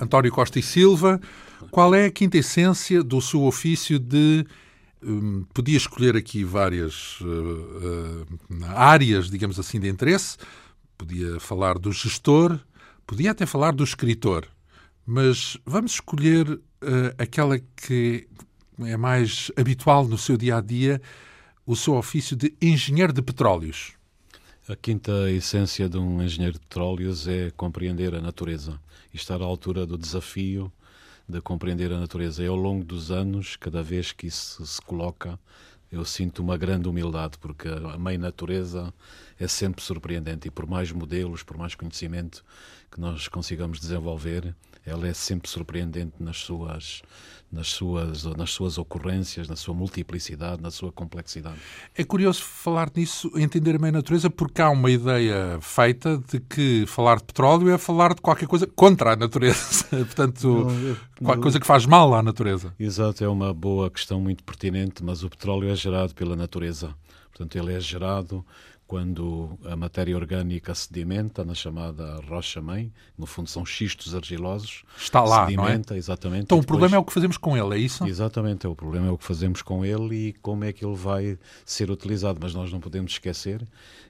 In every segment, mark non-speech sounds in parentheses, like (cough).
António Costa e Silva. Qual é a quinta essência do seu ofício de. Um, podia escolher aqui várias uh, uh, áreas, digamos assim, de interesse. Podia falar do gestor, podia até falar do escritor. Mas vamos escolher uh, aquela que é mais habitual no seu dia a dia, o seu ofício de engenheiro de petróleos. A quinta essência de um engenheiro de petróleos é compreender a natureza e estar à altura do desafio de compreender a natureza. E ao longo dos anos, cada vez que isso se coloca, eu sinto uma grande humildade, porque a mãe natureza é sempre surpreendente e por mais modelos, por mais conhecimento que nós consigamos desenvolver, ela é sempre surpreendente nas suas nas suas nas suas ocorrências, na sua multiplicidade, na sua complexidade. É curioso falar nisso, entender a mãe natureza, porque há uma ideia feita de que falar de petróleo é falar de qualquer coisa contra a natureza, (laughs) portanto, não, eu, qualquer coisa que faz mal à natureza. Exato, é uma boa questão muito pertinente, mas o petróleo é gerado pela natureza. Portanto, ele é gerado quando a matéria orgânica sedimenta na chamada rocha-mãe, no fundo são xistos argilosos. Está lá, sedimenta, não é? exatamente. Então depois... o problema é o que fazemos com ele, é isso? Exatamente, é o problema é o que fazemos com ele e como é que ele vai ser utilizado. Mas nós não podemos esquecer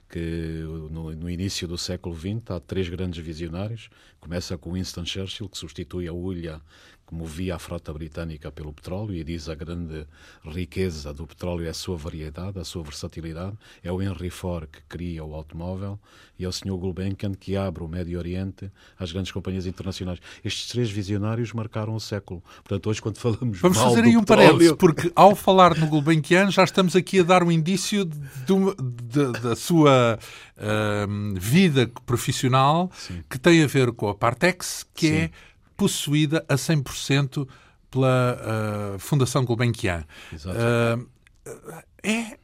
que no, no início do século XX há três grandes visionários. Começa com Winston Churchill, que substitui a hulha que movia a frota britânica pelo petróleo e diz a grande riqueza do petróleo é a sua variedade, a sua versatilidade. É o Henry Ford que cria o automóvel e é o Sr. Gulbenkian que abre o Médio Oriente às grandes companhias internacionais. Estes três visionários marcaram o século. Portanto, hoje quando falamos Vamos mal fazer aí um petróleo... parênteses, porque ao falar no Gulbenkian já estamos aqui a dar um indício de, de, da sua uh, vida profissional Sim. que tem a ver com a Partex, que Sim. é possuída a 100% pela uh, Fundação Gulbenkian. Uh, é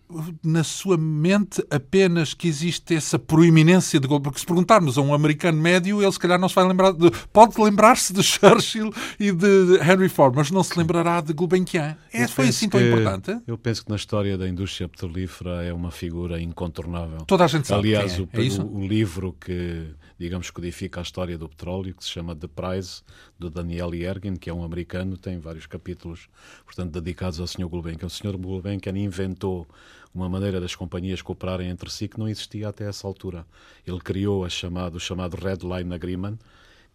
na sua mente apenas que existe essa proeminência de Porque se perguntarmos a um americano médio, ele se calhar não se vai lembrar. De, pode lembrar-se de (laughs) Churchill e de Henry Ford, mas não se lembrará de Gulbenkian. É, foi assim tão importante? Eu penso que na história da indústria petrolífera é uma figura incontornável. Toda a gente sabe. Aliás, é. o, é o livro que digamos, codifica a história do petróleo, que se chama The Prize, do Daniel Yergin, que é um americano, tem vários capítulos, portanto, dedicados ao Sr. Gulbenkian. O Sr. Gulbenkian inventou uma maneira das companhias cooperarem entre si que não existia até essa altura. Ele criou a chamado, o chamado Red Line Agreement,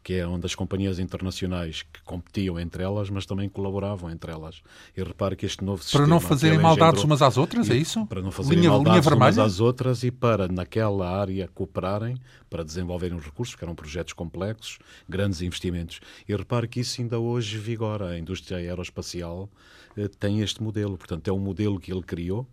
que é onde as companhias internacionais que competiam entre elas, mas também colaboravam entre elas. E repare que este novo sistema... Para não fazerem maldades umas às outras, é isso? Para não fazerem linha, maldades linha umas às outras e para, naquela área, cooperarem para desenvolverem os recursos, que eram projetos complexos, grandes investimentos. E repare que isso ainda hoje vigora. A indústria aeroespacial eh, tem este modelo. Portanto, é um modelo que ele criou,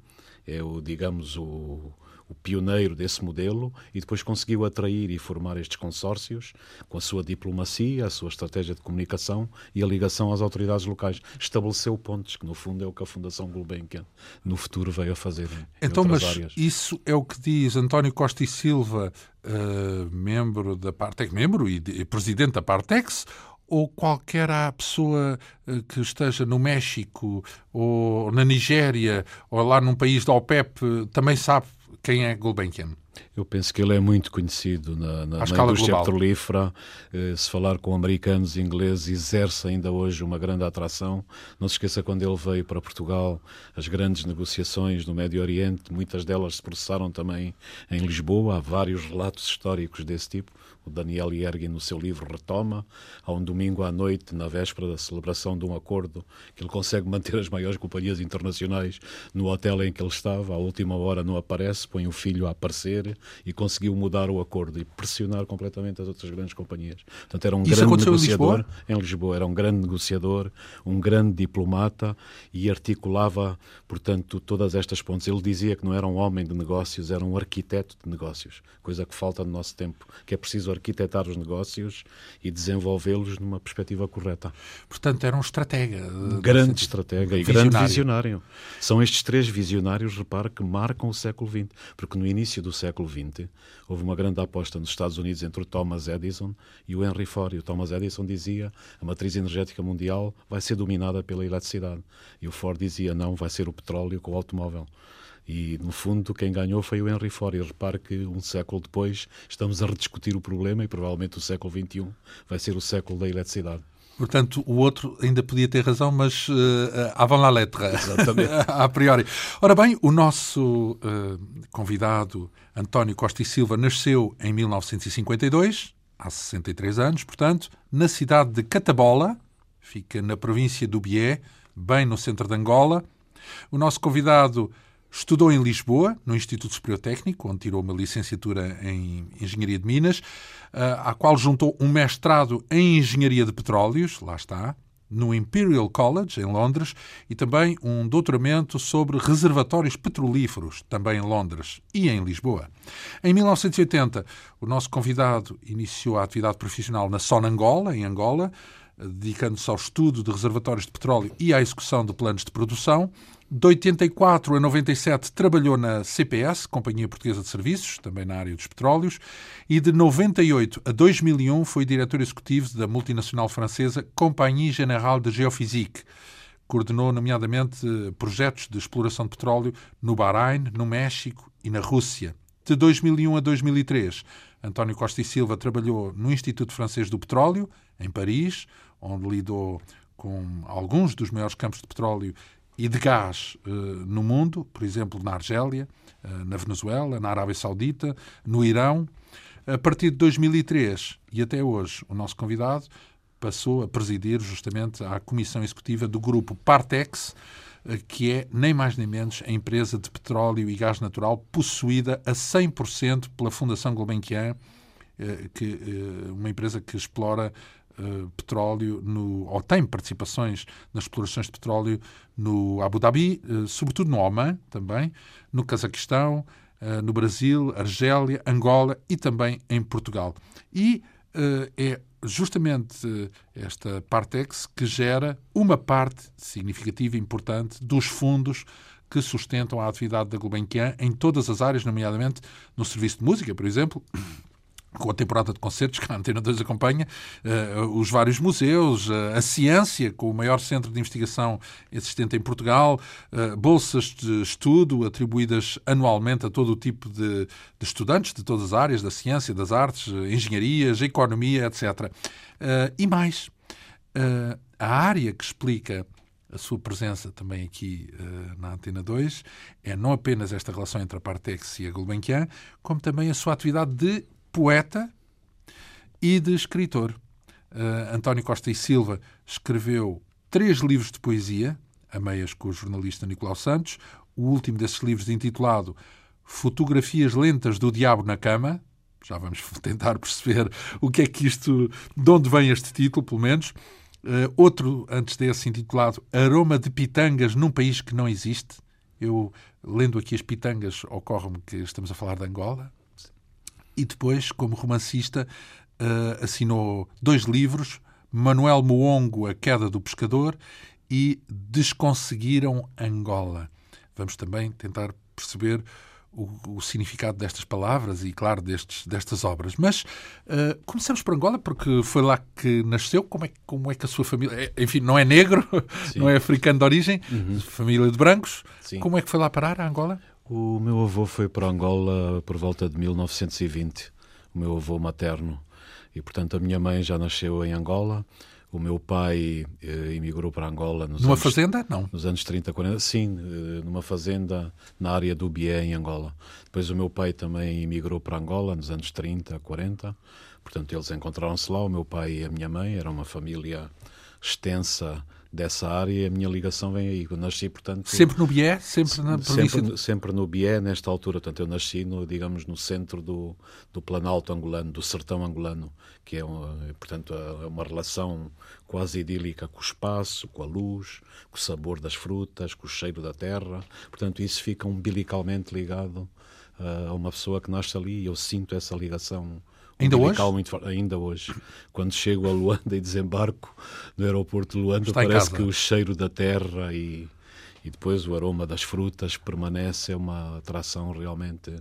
é o, digamos, o o pioneiro desse modelo e depois conseguiu atrair e formar estes consórcios com a sua diplomacia, a sua estratégia de comunicação e a ligação às autoridades locais. Estabeleceu pontos, que no fundo é o que a Fundação Gulbenkian no futuro veio a fazer. então, mas áreas. isso é o que diz António Costa e Silva, uh, membro da Partex, membro e, e presidente da Partex, ou qualquer pessoa eh, que esteja no México ou na Nigéria ou lá num país da OPEP também sabe quem é Gulbenkian? Eu penso que ele é muito conhecido na, na, na indústria global. petrolífera. Eh, se falar com americanos e ingleses, exerce ainda hoje uma grande atração. Não se esqueça quando ele veio para Portugal, as grandes negociações no Médio Oriente, muitas delas se processaram também em Lisboa. Há vários relatos históricos desse tipo o Daniel Yergin, no seu livro, retoma, a um domingo à noite, na véspera da celebração de um acordo, que ele consegue manter as maiores companhias internacionais no hotel em que ele estava, à última hora não aparece, põe o filho a aparecer e conseguiu mudar o acordo e pressionar completamente as outras grandes companhias. Portanto, era um Isso grande negociador. Em Lisboa? em Lisboa? Era um grande negociador, um grande diplomata e articulava, portanto, todas estas pontes. Ele dizia que não era um homem de negócios, era um arquiteto de negócios, coisa que falta no nosso tempo, que é preciso arquitetar os negócios e desenvolvê-los numa perspectiva correta. Portanto, era um estratega. Um grande estratega e grande visionário. São estes três visionários, repare, que marcam o século XX. Porque no início do século XX houve uma grande aposta nos Estados Unidos entre o Thomas Edison e o Henry Ford. E o Thomas Edison dizia a matriz energética mundial vai ser dominada pela eletricidade. E o Ford dizia não, vai ser o petróleo com o automóvel. E, no fundo, quem ganhou foi o Henry Ford. E repare que um século depois estamos a rediscutir o problema e provavelmente o século XXI vai ser o século da eletricidade. Portanto, o outro ainda podia ter razão, mas uh, avant la lettre. Exatamente. (laughs) a priori. Ora bem, o nosso uh, convidado, António Costa e Silva, nasceu em 1952, há 63 anos, portanto, na cidade de Catabola, fica na província do Bié, bem no centro de Angola. O nosso convidado Estudou em Lisboa, no Instituto Superior Técnico, onde tirou uma licenciatura em Engenharia de Minas, eh, à qual juntou um mestrado em Engenharia de Petróleos, lá está, no Imperial College, em Londres, e também um doutoramento sobre reservatórios petrolíferos, também em Londres e em Lisboa. Em 1980, o nosso convidado iniciou a atividade profissional na Sonangola, em Angola, dedicando-se ao estudo de reservatórios de petróleo e à execução de planos de produção. De 84 a 97 trabalhou na CPS, Companhia Portuguesa de Serviços, também na área dos petróleos, e de 98 a 2001 foi diretor executivo da multinacional francesa Compagnie Générale de Géophysique. Coordenou, nomeadamente, projetos de exploração de petróleo no Bahrein, no México e na Rússia. De 2001 a 2003, António Costa e Silva trabalhou no Instituto Francês do Petróleo, em Paris, onde lidou com alguns dos maiores campos de petróleo e de gás uh, no mundo, por exemplo, na Argélia, uh, na Venezuela, na Arábia Saudita, no Irão. A partir de 2003 e até hoje, o nosso convidado passou a presidir justamente a comissão executiva do grupo Partex, uh, que é nem mais nem menos a empresa de petróleo e gás natural possuída a 100% pela Fundação Gulbenkian, que, uma empresa que explora uh, petróleo, no, ou tem participações nas explorações de petróleo no Abu Dhabi, uh, sobretudo no Oman também, no Cazaquistão, uh, no Brasil, Argélia, Angola e também em Portugal. E é justamente esta Partex que gera uma parte significativa e importante dos fundos que sustentam a atividade da Gulbenkian em todas as áreas, nomeadamente no serviço de música, por exemplo, com a temporada de concertos (laughs) que a Antena 2 acompanha, uh, os vários museus, uh, a ciência, com o maior centro de investigação existente em Portugal, uh, bolsas de estudo atribuídas anualmente a todo o tipo de, de estudantes de todas as áreas, da ciência, das artes, engenharias, economia, etc. e mais, a área que explica a sua presença também aqui uh, na Antena 2 é não apenas esta relação entre a Partex e a Gulbenkian, como também a sua atividade de poeta e de escritor. Uh, António Costa e Silva escreveu três livros de poesia, a meias com o jornalista Nicolau Santos. O último desses livros, intitulado Fotografias Lentas do Diabo na Cama. Já vamos (laughs) tentar perceber o que é que isto, de onde vem este título, pelo menos. Uh, outro, antes desse, intitulado Aroma de Pitangas num País que Não Existe. Eu, lendo aqui as pitangas, ocorre-me que estamos a falar de Angola, e depois, como romancista, uh, assinou dois livros, Manuel Moongo, A Queda do Pescador e Desconseguiram Angola. Vamos também tentar perceber o, o, significado destas palavras e, claro, destes, destas obras. Mas uh, começamos por Angola, porque foi lá que nasceu. Como é, como é que a sua família. É, enfim, não é negro, (laughs) Sim. não é africano de origem, uhum. família de brancos. Sim. Como é que foi lá parar a Angola? O meu avô foi para Angola por volta de 1920, o meu avô materno. E, portanto, a minha mãe já nasceu em Angola. O meu pai eh, emigrou para Angola nos numa anos, fazenda? Não. Nos anos 30, 40. Sim, eh, numa fazenda na área do Bié, em Angola. Depois o meu pai também emigrou para Angola nos anos 30, 40. Portanto, eles encontraram-se lá. O meu pai e a minha mãe. Era uma família extensa dessa área e a minha ligação vem aí. Eu nasci, portanto... Sempre no Bié? Sempre na província? Sempre, sempre no Bié, nesta altura. Portanto, eu nasci, no, digamos, no centro do, do Planalto angolano, do sertão angolano, que é, uma, portanto, é uma relação quase idílica com o espaço, com a luz, com o sabor das frutas, com o cheiro da terra. Portanto, isso fica umbilicalmente ligado uh, a uma pessoa que nasce ali e eu sinto essa ligação Ainda hoje? Ainda hoje. Quando chego a Luanda e desembarco no aeroporto de Luanda, Está parece que o cheiro da terra e, e depois o aroma das frutas permanece. É uma atração realmente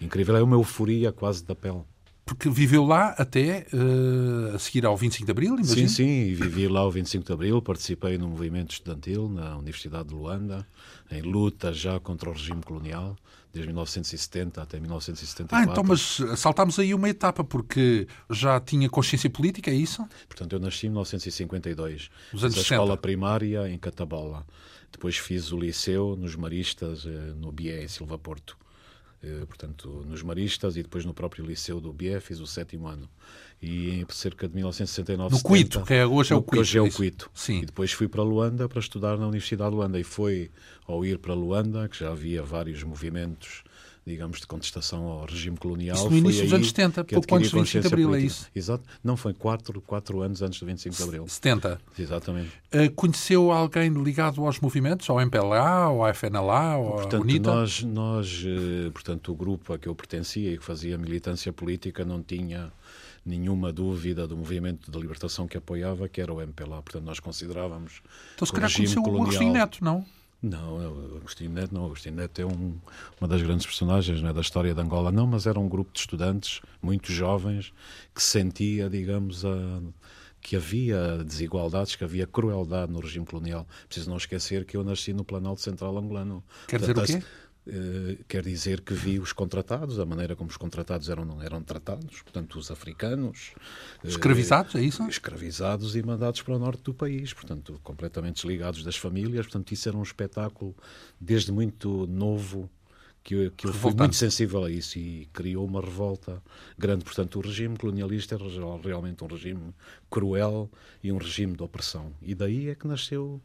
incrível. É uma euforia quase da pele. Porque viveu lá até uh, a seguir ao 25 de Abril, imagino? Sim, sim, vivi lá o 25 de Abril, participei no movimento estudantil na Universidade de Luanda, em luta já contra o regime colonial, desde 1970 até 1974. Ah, então, mas saltámos aí uma etapa, porque já tinha consciência política, é isso? Portanto, eu nasci em 1952. Os anos fiz a 60. escola primária em Catabola. Depois fiz o liceu nos Maristas, eh, no Bié, em Silva Porto. Eh, portanto, nos Maristas e depois no próprio liceu do Bié fiz o sétimo ano. E em cerca de 1969... No Cuito, que é, hoje é o Cuito. Hoje é o Cuito. Sim. E depois fui para Luanda para estudar na Universidade de Luanda. E foi ao ir para Luanda, que já havia vários movimentos digamos, de contestação ao regime colonial. Isso no início dos anos 70, pouco antes do 25 de Abril, política. é isso? Exato. Não, foi quatro, quatro anos antes do 25 de Abril. 70. Exatamente. Uh, conheceu alguém ligado aos movimentos, ao MPLA, ao FNLA, ou portanto, UNITA? Nós, nós uh, portanto, o grupo a que eu pertencia e que fazia militância política não tinha nenhuma dúvida do movimento de libertação que apoiava, que era o MPLA. Portanto, nós considerávamos então, se calhar conheceu colonial... o Agostinho Neto, não? Não, o Agostinho Neto não. O Agostinho Neto é um, uma das grandes personagens né, da história de Angola. Não, mas era um grupo de estudantes muito jovens que sentia, digamos, a, que havia desigualdades, que havia crueldade no regime colonial. Preciso não esquecer que eu nasci no Planalto Central angolano. Quer Portanto, dizer o quê? Uh, quer dizer que vi os contratados, a maneira como os contratados eram, eram tratados, portanto, os africanos. Eh, escravizados, é isso? Escravizados e mandados para o norte do país, portanto, completamente desligados das famílias. Portanto, isso era um espetáculo desde muito novo que eu, que eu fui muito sensível a isso e criou uma revolta grande. Portanto, o regime colonialista era realmente um regime cruel e um regime de opressão. E daí é que nasceu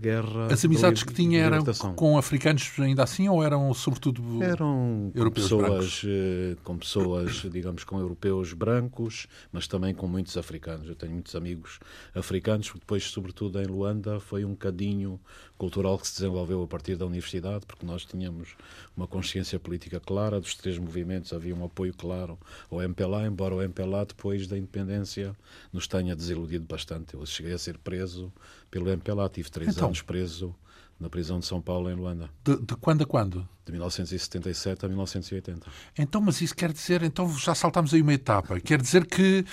guerra. As amizades que tinha eram com africanos ainda assim ou eram sobretudo eram europeus com pessoas, brancos? Eh, com pessoas, (coughs) digamos, com europeus brancos, mas também com muitos africanos. Eu tenho muitos amigos africanos, depois, sobretudo em Luanda, foi um cadinho cultural que se desenvolveu a partir da universidade, porque nós tínhamos uma consciência política clara dos três movimentos, havia um apoio claro ao MPLA, embora o MPLA, depois da independência, nos tenha desiludido bastante. Eu cheguei a ser preso pelo MPLA, tive três então, anos preso na prisão de São Paulo, em Luanda. De, de, quando a quando? De 1977 a 1980. Então, mas isso quer dizer, então já saltamos aí uma etapa, quer dizer que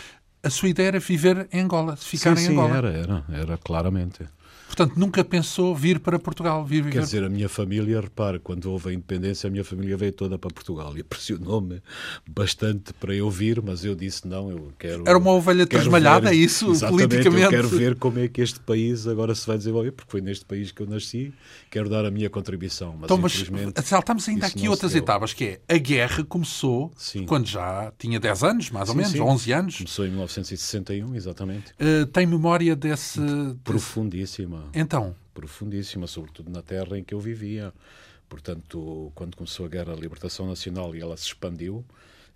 a sua ideia era viver em Angola, ficar sim, em Angola. Sim, era, era, era claramente. Portanto, nunca pensou vir para Portugal, vir viver... Quer dizer, a minha família, repare, quando houve a independência, a minha família veio toda para Portugal e pressionou-me bastante para eu vir, mas eu disse não, eu quero... Era uma ovelha trasmalhada, é isso, exatamente, politicamente? eu quero ver como é que este país agora se vai desenvolver, porque foi neste país que eu nasci, quero dar a minha contribuição, mas então. Mas saltamos ainda aqui outras etapas, que é, a guerra começou sim. quando já tinha 10 anos, mais ou sim, menos, sim. 11 anos. Começou em 1961, exatamente. Uh, tem memória desse... Profundíssima. Então? Profundíssima, sobretudo na terra em que eu vivia. Portanto, quando começou a Guerra da Libertação Nacional e ela se expandiu,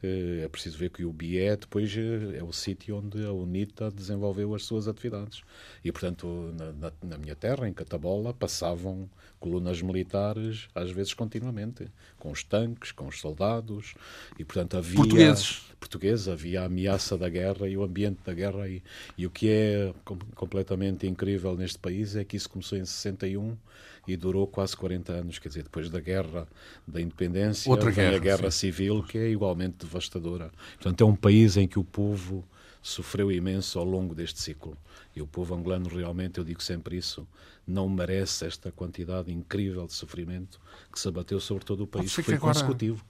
é preciso ver que o BIE depois eh, é o sítio onde a UNITA desenvolveu as suas atividades. E, portanto, na, na, na, minha terra, em Catabola, passavam colunas militares, às vezes continuamente, com os tanques, com os soldados, e, portanto, havia... Portugueses. Portugueses, havia a ameaça da guerra e o ambiente da guerra. E, e o que é com, completamente incrível neste país é que isso começou em 61 e durou quase 40 anos, quer dizer, depois da guerra da independência, Outra guerra, a guerra sim. civil, que é igualmente devastadora. Portanto, é um país em que o povo sofreu imenso ao longo deste ciclo. E o povo angolano realmente, eu digo sempre isso, não merece esta quantidade incrível de sofrimento que se abateu sobre todo o país. Foi agora, consecutivo.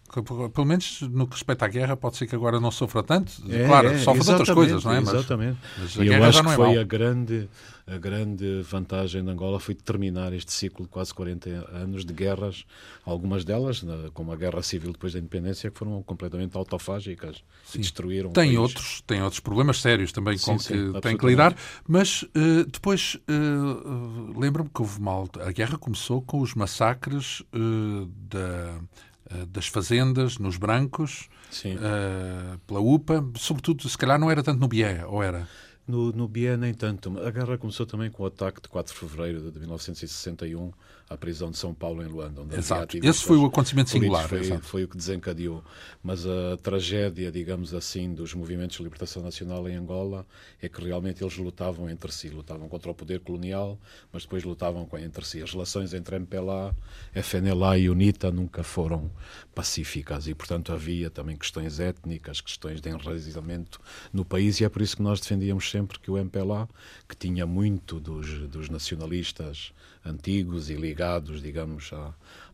Pelo menos no que respeita à guerra, pode ser que agora não sofra tanto. É, claro, é, sofre de outras coisas, não é? Exatamente. Mas, mas e eu acho que é foi mal. a grande a grande vantagem de Angola foi terminar este ciclo de quase 40 anos de guerras, algumas delas, como a Guerra Civil depois da Independência, que foram completamente autofágicas sim. e destruíram tem outros Tem outros problemas sérios também sim, com sim, que tem que lidar, mas uh, depois uh, lembro-me que houve mal. A guerra começou com os massacres uh, da das fazendas nos brancos, pela UPA, sobretudo, se calhar não era tanto no Bié, ou era? No, no Bié, nem tanto. A guerra começou também com o ataque de 4 de fevereiro de 1961 à prisão de São Paulo, em Luanda. Onde Exato. Esse foi o acontecimento singular. Foi, foi, o que desencadeou. Mas a tragédia, digamos assim, dos movimentos de libertação nacional em Angola é que realmente eles lutavam entre si. Lutavam contra o poder colonial, mas depois lutavam entre si. As relações entre MPLA, FNLA e UNITA nunca foram pacíficas e, portanto, havia também questões étnicas, questões de enraizamento no país e é por isso que nós defendíamos sempre que o MPLA, que tinha muito dos, dos nacionalistas antigos e ligados, digamos,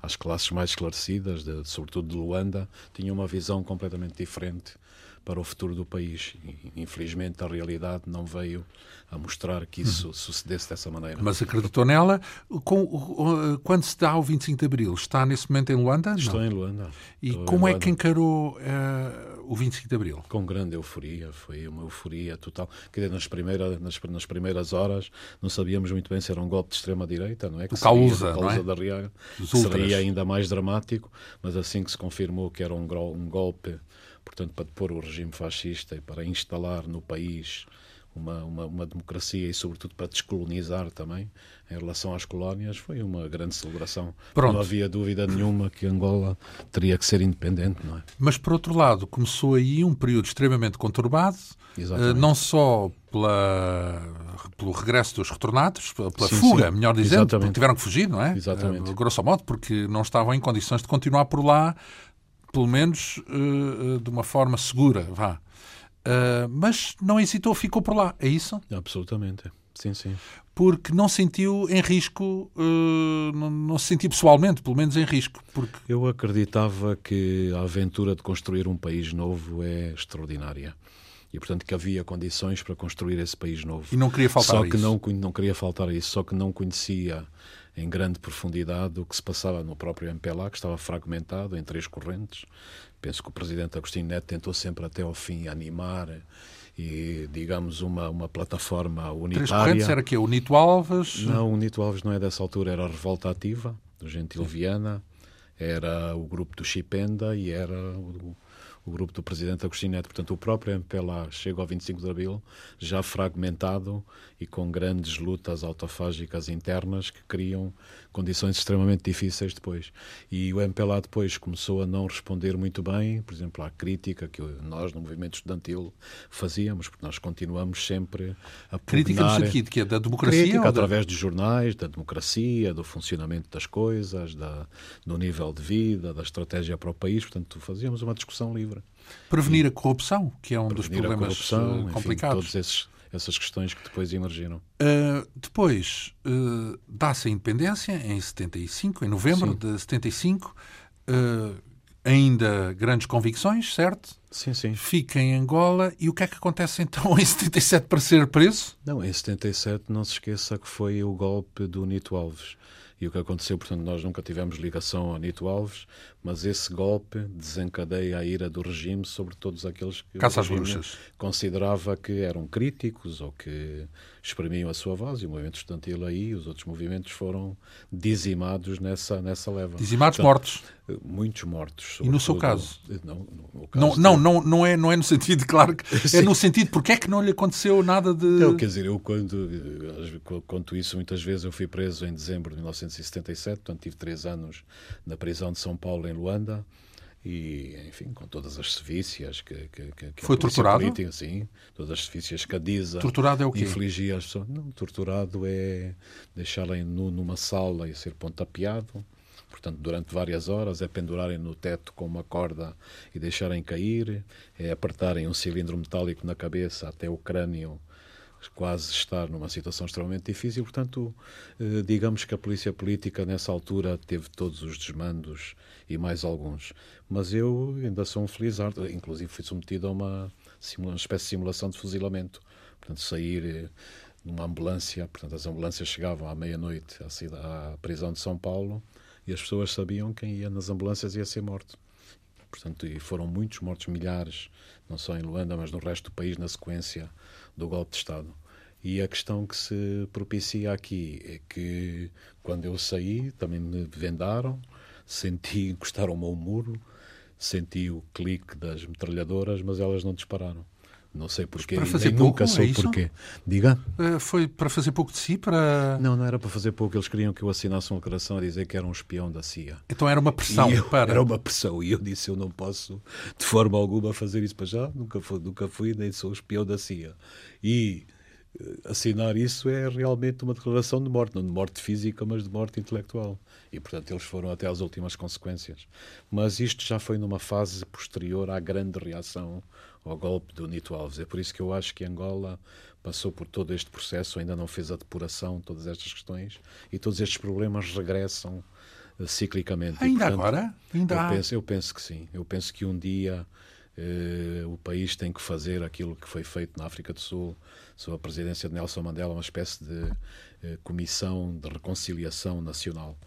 às classes mais esclarecidas, de, sobretudo de Luanda, tinha uma visão completamente diferente para o futuro do país. E, infelizmente, a realidade não veio a mostrar que isso uhum. sucedesse dessa maneira. Mas acreditou nela? Com, quando se dá o 25 de Abril, está nesse momento em Luanda? Estou não. em Luanda. E Estou como é Luanda. que encarou uh, o 25 de Abril? Com grande euforia, foi uma euforia total. Quer dizer, nas, primeiras, nas, nas primeiras horas não sabíamos muito bem se era um golpe de extrema-direita, não é? Que Causa, não é? da Riaga, seria ainda mais dramático, mas assim que se confirmou que era um, um golpe portanto, para depor o regime fascista e para instalar no país uma, uma, uma, democracia e, sobretudo, para descolonizar também em relação às colónias, foi uma grande celebração. Pronto. Não havia dúvida nenhuma que Angola teria que ser independente, não é? Mas, por outro lado, começou aí um período extremamente conturbado, uh, não só pela, pelo regresso dos retornados, pela sim, fuga, sim. melhor dizendo, Exatamente. porque tiveram que fugir, não é? Exatamente. Uh, grosso modo, porque não estavam em condições de continuar por lá pelo menos uh, de uma forma segura, vá. Uh, mas não hesitou, ficou por lá, é isso? Absolutamente, sim, sim. Porque não sentiu em risco, uh, não, não, se sentiu pessoalmente, pelo menos em risco. Porque... Eu acreditava que a aventura de construir um país novo é extraordinária e portanto que havia condições para construir esse país novo. E não queria faltar só que isso. Não, não queria faltar isso, só que não conhecia em grande profundidade o que se passava no próprio MPLA, que estava fragmentado em três correntes. Penso que o presidente Agostinho Neto tentou sempre até ao fim animar e, digamos, uma, uma plataforma unitária. Três correntes era que O Nito Alves? Não, o Nito Alves não é dessa altura, era a Revolta Ativa, do Gentil Viana, era o grupo do Chipenda e era o, o grupo do presidente Agostinho Neto. Portanto, o próprio MPLA chega ao 25 de Abril já fragmentado e com grandes lutas autofágicas internas que criam condições extremamente difíceis depois. E o MPLA depois começou a não responder muito bem, por exemplo, à crítica que nós no movimento estudantil fazíamos, porque nós continuamos sempre a Crítica no sentido que é da democracia? Crítica através dos jornais, da democracia, do funcionamento das coisas, da, do nível de vida, da estratégia para o país, portanto fazíamos uma discussão livre. Prevenir e, a corrupção, que é um dos problemas eh, complicados. Enfim, todos esses essas questões que depois emergiram. Uh, depois uh, dá-se a independência em 75, em novembro sim. de 75. Uh, ainda grandes convicções, certo? Sim, sim. Fica em Angola e o que é que acontece então em 77 para ser preso? Não, em 77 não se esqueça que foi o golpe do Nito Alves. E o que aconteceu, portanto, nós nunca tivemos ligação a Nito Alves, mas esse golpe desencadeia a ira do regime sobre todos aqueles que Caça o regime considerava que eram críticos ou que exprimiam a sua voz. E o movimento estudantil aí, os outros movimentos foram dizimados nessa, nessa leva. Dizimados, Portanto, mortos? Muitos mortos. E no seu caso? Não, no caso não, não, não, não, é, não é no sentido, (laughs) claro, que é no sentido porque é que não lhe aconteceu nada de... Não, quer dizer, eu quando conto isso muitas vezes, eu fui preso em dezembro de 1977, portanto tive três anos na prisão de São Paulo em Luanda e, enfim, com todas as sevícias que, que, que Foi torturado? Política, sim, todas as sevícias que a DISA Torturado é o quê? infligia às pessoas. Não, torturado é nu numa sala e ser pontapeado, portanto, durante várias horas, é pendurarem no teto com uma corda e deixarem cair, é apertarem um cilindro metálico na cabeça até o crânio quase estar numa situação extremamente difícil. Portanto, eh, digamos que a polícia política nessa altura teve todos os desmandos e mais alguns. Mas eu ainda sou um felizardo, inclusive fui submetido a uma, uma espécie de simulação de fuzilamento. Portanto, sair eh, numa ambulância, portanto, as ambulâncias chegavam à meia-noite à prisão de São Paulo e as pessoas sabiam quem ia nas ambulâncias ia ser morto. Portanto, e foram muitos mortos, milhares, não só em Luanda, mas no resto do país, na sequência do golpe de Estado. E a questão que se propicia aqui é que quando eu saí, também me vendaram, senti, (laughs) encostaram-me ao muro, senti o clique das metralhadoras, mas elas não dispararam. Não sei porquê. Para fazer pouco, nunca soube é porquê. Diga. Uh, foi para fazer pouco de si? Para... Não, não era para fazer pouco. Eles queriam que eu assinasse uma declaração a dizer que era um espião da CIA. Então era uma pressão eu, para. Era uma pressão. E eu disse: eu não posso, de forma alguma, fazer isso para já. Nunca fui, nunca fui nem sou espião da CIA. E eh, assinar isso é realmente uma declaração de morte, não de morte física, mas de morte intelectual. E, portanto, eles foram até às últimas consequências. Mas isto já foi numa fase posterior à grande reação ao golpe do Nito Alves. É por isso que eu acho que Angola passou por todo este processo, ainda não fez a depuração, todas estas questões, e todos estes problemas regressam uh, ciclicamente. Ainda e, portanto, agora? Ainda eu, penso, eu penso que sim. Eu penso que um dia uh, o país tem que fazer aquilo que foi feito na África do Sul, sob a presidência de Nelson Mandela, uma espécie de uh, comissão de reconciliação nacional.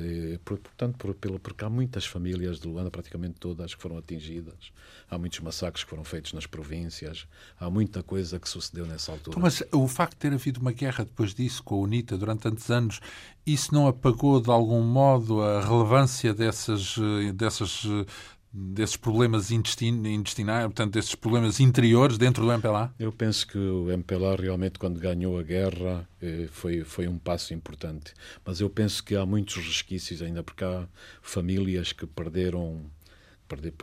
Eh, portanto, por, pelo, porque há muitas famílias de Luanda, praticamente todas, que foram atingidas. Há muitos massacres que foram feitos nas províncias. Há muita coisa que sucedeu nessa altura. Então, mas o facto de ter havido uma guerra depois disso com a UNITA durante tantos anos, isso não apagou de algum modo a relevância dessas, eh, dessas eh, desses problemas intestinais, portanto, desses problemas interiores dentro do MPLA? Eu penso que o MPLA realmente, quando ganhou a guerra, eh, foi, foi um passo importante. Mas eu penso que há muitos resquícios ainda, porque há famílias que perderam,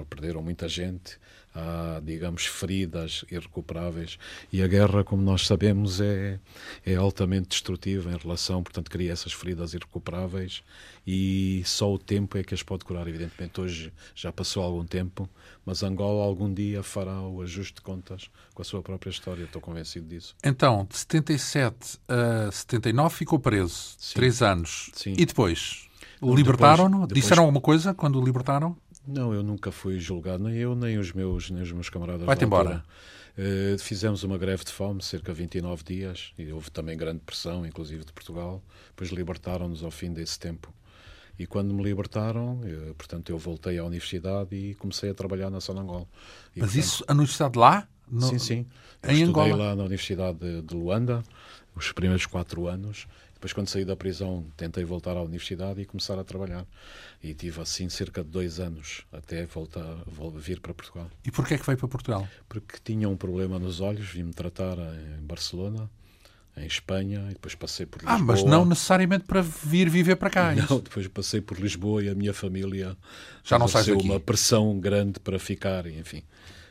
perderam muita gente, há, digamos, feridas irrecuperáveis. E a guerra, como nós sabemos, é, é altamente destrutiva em relação, portanto, cria essas feridas irrecuperáveis e só o tempo é que as pode curar. Evidentemente, hoje já passou algum tempo, mas Angola algum dia fará o ajuste de contas com a sua própria história, estou convencido disso. Então, de 77 a 79 ficou preso, Sim. três anos. Sim. E depois? Libertaram-no? Disseram alguma coisa quando o libertaram? Não, eu nunca fui julgado, nem eu, nem os meus, nem os meus camaradas. Vai-te embora. Uh, fizemos uma greve de fome, cerca de 29 dias, e houve também grande pressão, inclusive de Portugal. Depois libertaram-nos ao fim desse tempo. E quando me libertaram, eu, portanto, eu voltei à universidade e comecei a trabalhar na Sonangol. E, Mas portanto, isso, a universidade lá? No... Sim, sim. Eu em estudei Angola? lá na Universidade de, de Luanda, os primeiros quatro anos. Depois, quando saí da prisão, tentei voltar à universidade e começar a trabalhar. E tive assim cerca de dois anos até voltar, vir para Portugal. E porquê é que veio para Portugal? Porque tinha um problema nos olhos, vim-me tratar em Barcelona em Espanha e depois passei por Lisboa. Ah, mas não necessariamente para vir viver para cá. É (laughs) não, depois passei por Lisboa e a minha família já não sai uma pressão grande para ficar, enfim.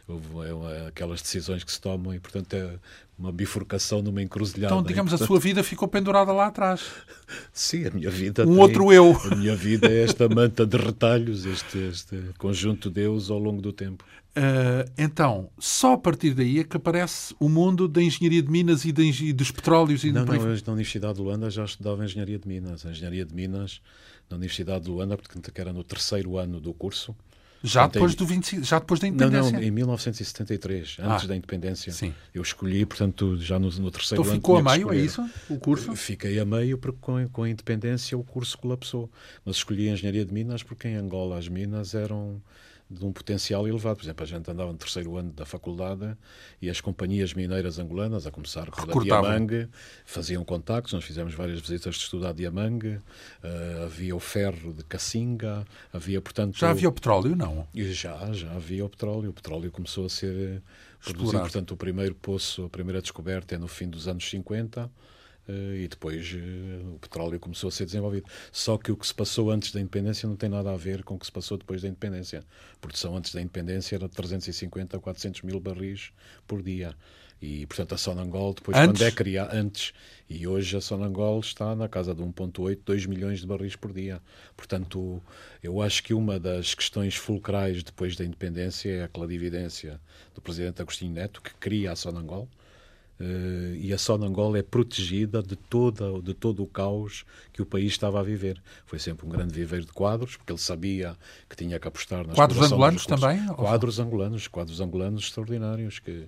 É, aquelas decisões que se tomam e, portanto, é uma bifurcação numa encruzilhada. Então, digamos, portanto... a sua vida ficou pendurada lá atrás. (laughs) Sim, a minha vida. Um tem... outro eu. A minha vida é esta manta de retalhos, este, este conjunto de Deus ao longo do tempo. Uh, então, só a partir daí é que aparece o mundo da engenharia de minas e, de, e dos petróleos. E não, não, eu na Universidade de Luanda já estudava engenharia de minas. A engenharia de minas na Universidade de Luanda, porque era no terceiro ano do curso. Já depois, do 25, já depois da independência? Não, não, em 1973, antes ah, da independência. Sim. Eu escolhi, portanto, já no, no terceiro então, ano. ficou a meio, é isso? O curso? Fiquei a meio porque com, com a independência o curso colapsou. Mas escolhi a engenharia de minas porque em Angola as minas eram de um potencial elevado. Por exemplo, a gente andava no terceiro ano da faculdade e as companhias mineiras angolanas, a começar por Diamangue, faziam contactos. Nós fizemos várias visitas de estudo a Diamangue, uh, havia o ferro de Cassinga, havia, portanto... Já havia o petróleo, não? Já, já havia o petróleo. O petróleo começou a ser produzido, portanto, o primeiro poço, a primeira descoberta é no fim dos anos 50, Uh, e depois uh, o petróleo começou a ser desenvolvido. Só que o que se passou antes da independência não tem nada a ver com o que se passou depois da independência. A produção antes da independência era de 350 a 400 mil barris por dia. E, portanto, a Sonangol, depois, antes? quando é criada, antes, e hoje a Sonangol está na casa de 1,8, 2 milhões de barris por dia. Portanto, eu acho que uma das questões fulcrais depois da independência é a clarividência do presidente Agostinho Neto, que cria a Sonangol, Uh, e a Sonangol é protegida de, toda, de todo o caos que o país estava a viver. Foi sempre um grande viveiro de quadros, porque ele sabia que tinha que apostar nas Quadros angolanos também? Quadros angolanos, quadros angolanos extraordinários que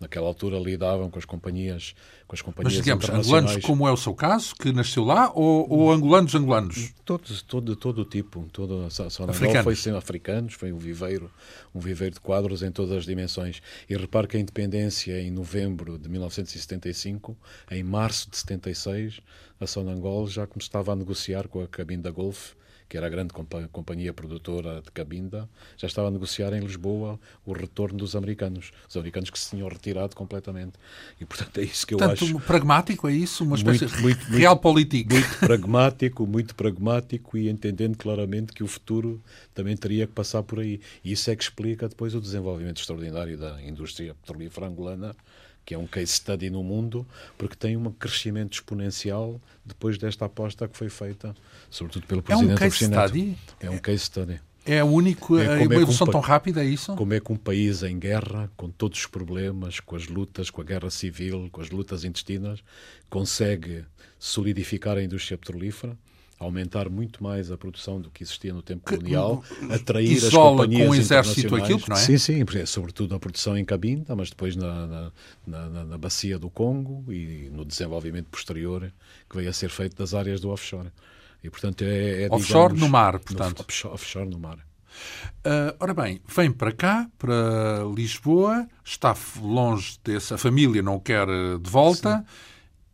naquela altura lidavam com as companhias com as companhias Mas digamos, angolanos como é o seu caso, que nasceu lá, ou, ou angolanos angolanos? Todos, todo, todo o tipo. Todo, a Sonangol foi sempre africanos, foi um viveiro, um viveiro de quadros em todas as dimensões. E repare que a independência em novembro de 1975, em março de 76, a Sonangol já estava a negociar com a cabine da Golf que era a grande companhia produtora de Cabinda, já estava a negociar em Lisboa o retorno dos americanos. Os americanos que se tinham retirado completamente. E, portanto, é isso que eu Tanto acho... pragmático, é isso? Uma espécie muito, muito, de real político. Muito pragmático, muito pragmático e entendendo claramente que o futuro também teria que passar por aí. E isso é que explica depois o desenvolvimento extraordinário da indústria petrolífera angolana, que é um case study no mundo, porque tem um crescimento exponencial depois desta aposta que foi feita, sobretudo pelo Presidente É um case study? É um case study. É único, é uma evolução é um, tão rápida, é isso? Como é que um país em guerra, com todos os problemas, com as lutas, com a guerra civil, com as lutas intestinas, consegue solidificar a indústria petrolífera, aumentar muito mais a produção do que existia no tempo colonial, que, atrair as companhias com o exército aquilo, não é? Sim, sim, sobretudo a produção em Cabinda, mas depois na, na, na, na, bacia do Congo e no desenvolvimento posterior que veio a ser feito das áreas do offshore. E, portanto, é, é offshore digamos, no mar, portanto. No, offshore no mar. Uh, ora bem, vem para cá, para Lisboa, está longe dessa família, não o quer de volta, Sim.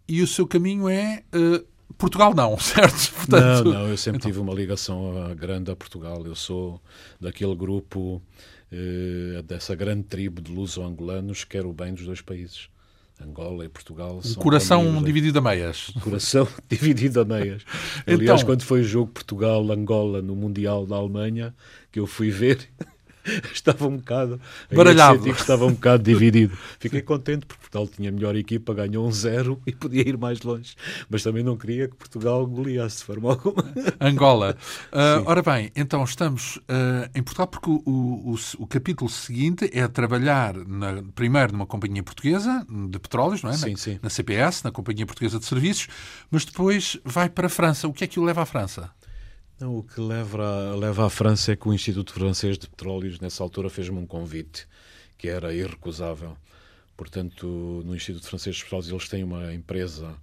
e o seu caminho é uh, Portugal não, (laughs) certo? Portanto, não, não, eu sempre então... tive uma ligação grande a Portugal. Eu sou daquele grupo, eh, dessa grande tribo de luso-angolanos que quer o bem dos dois países. Angola e Portugal. Um coração dividido a meias. Coração (laughs) dividido a meias. (laughs) Aliás, então... quando foi o jogo Portugal-Angola no Mundial da Alemanha, que eu fui ver, (laughs) estava um bocado baralhado. Estava um bocado dividido. Fiquei contente porque Portugal tinha melhor equipa, ganhou um zero e podia ir mais longe. Mas também não queria que Portugal goleasse de forma alguma. (laughs) Angola. (laughs) Uh, ora bem, então estamos uh, em Portugal porque o, o, o, capítulo seguinte é trabalhar na, primeiro numa companhia portuguesa de petróleos, não é? Sim, na, sim. na CPS, na Companhia Portuguesa de Serviços, mas depois vai para a França. O que é que o leva à França? Não, o que leva, leva à França é que o Instituto Francês de Petróleos, nessa altura, fez-me um convite que era irrecusável. Portanto, no Instituto Francês de Petróleos, eles têm uma empresa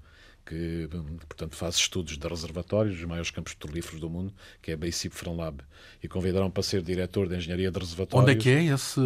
que, portanto, faz estudos de reservatórios, os maiores campos petrolíferos do mundo, que é a Bacip Franlab. E convidaram para ser diretor de Engenharia de Reservatórios. Onde é que é esse?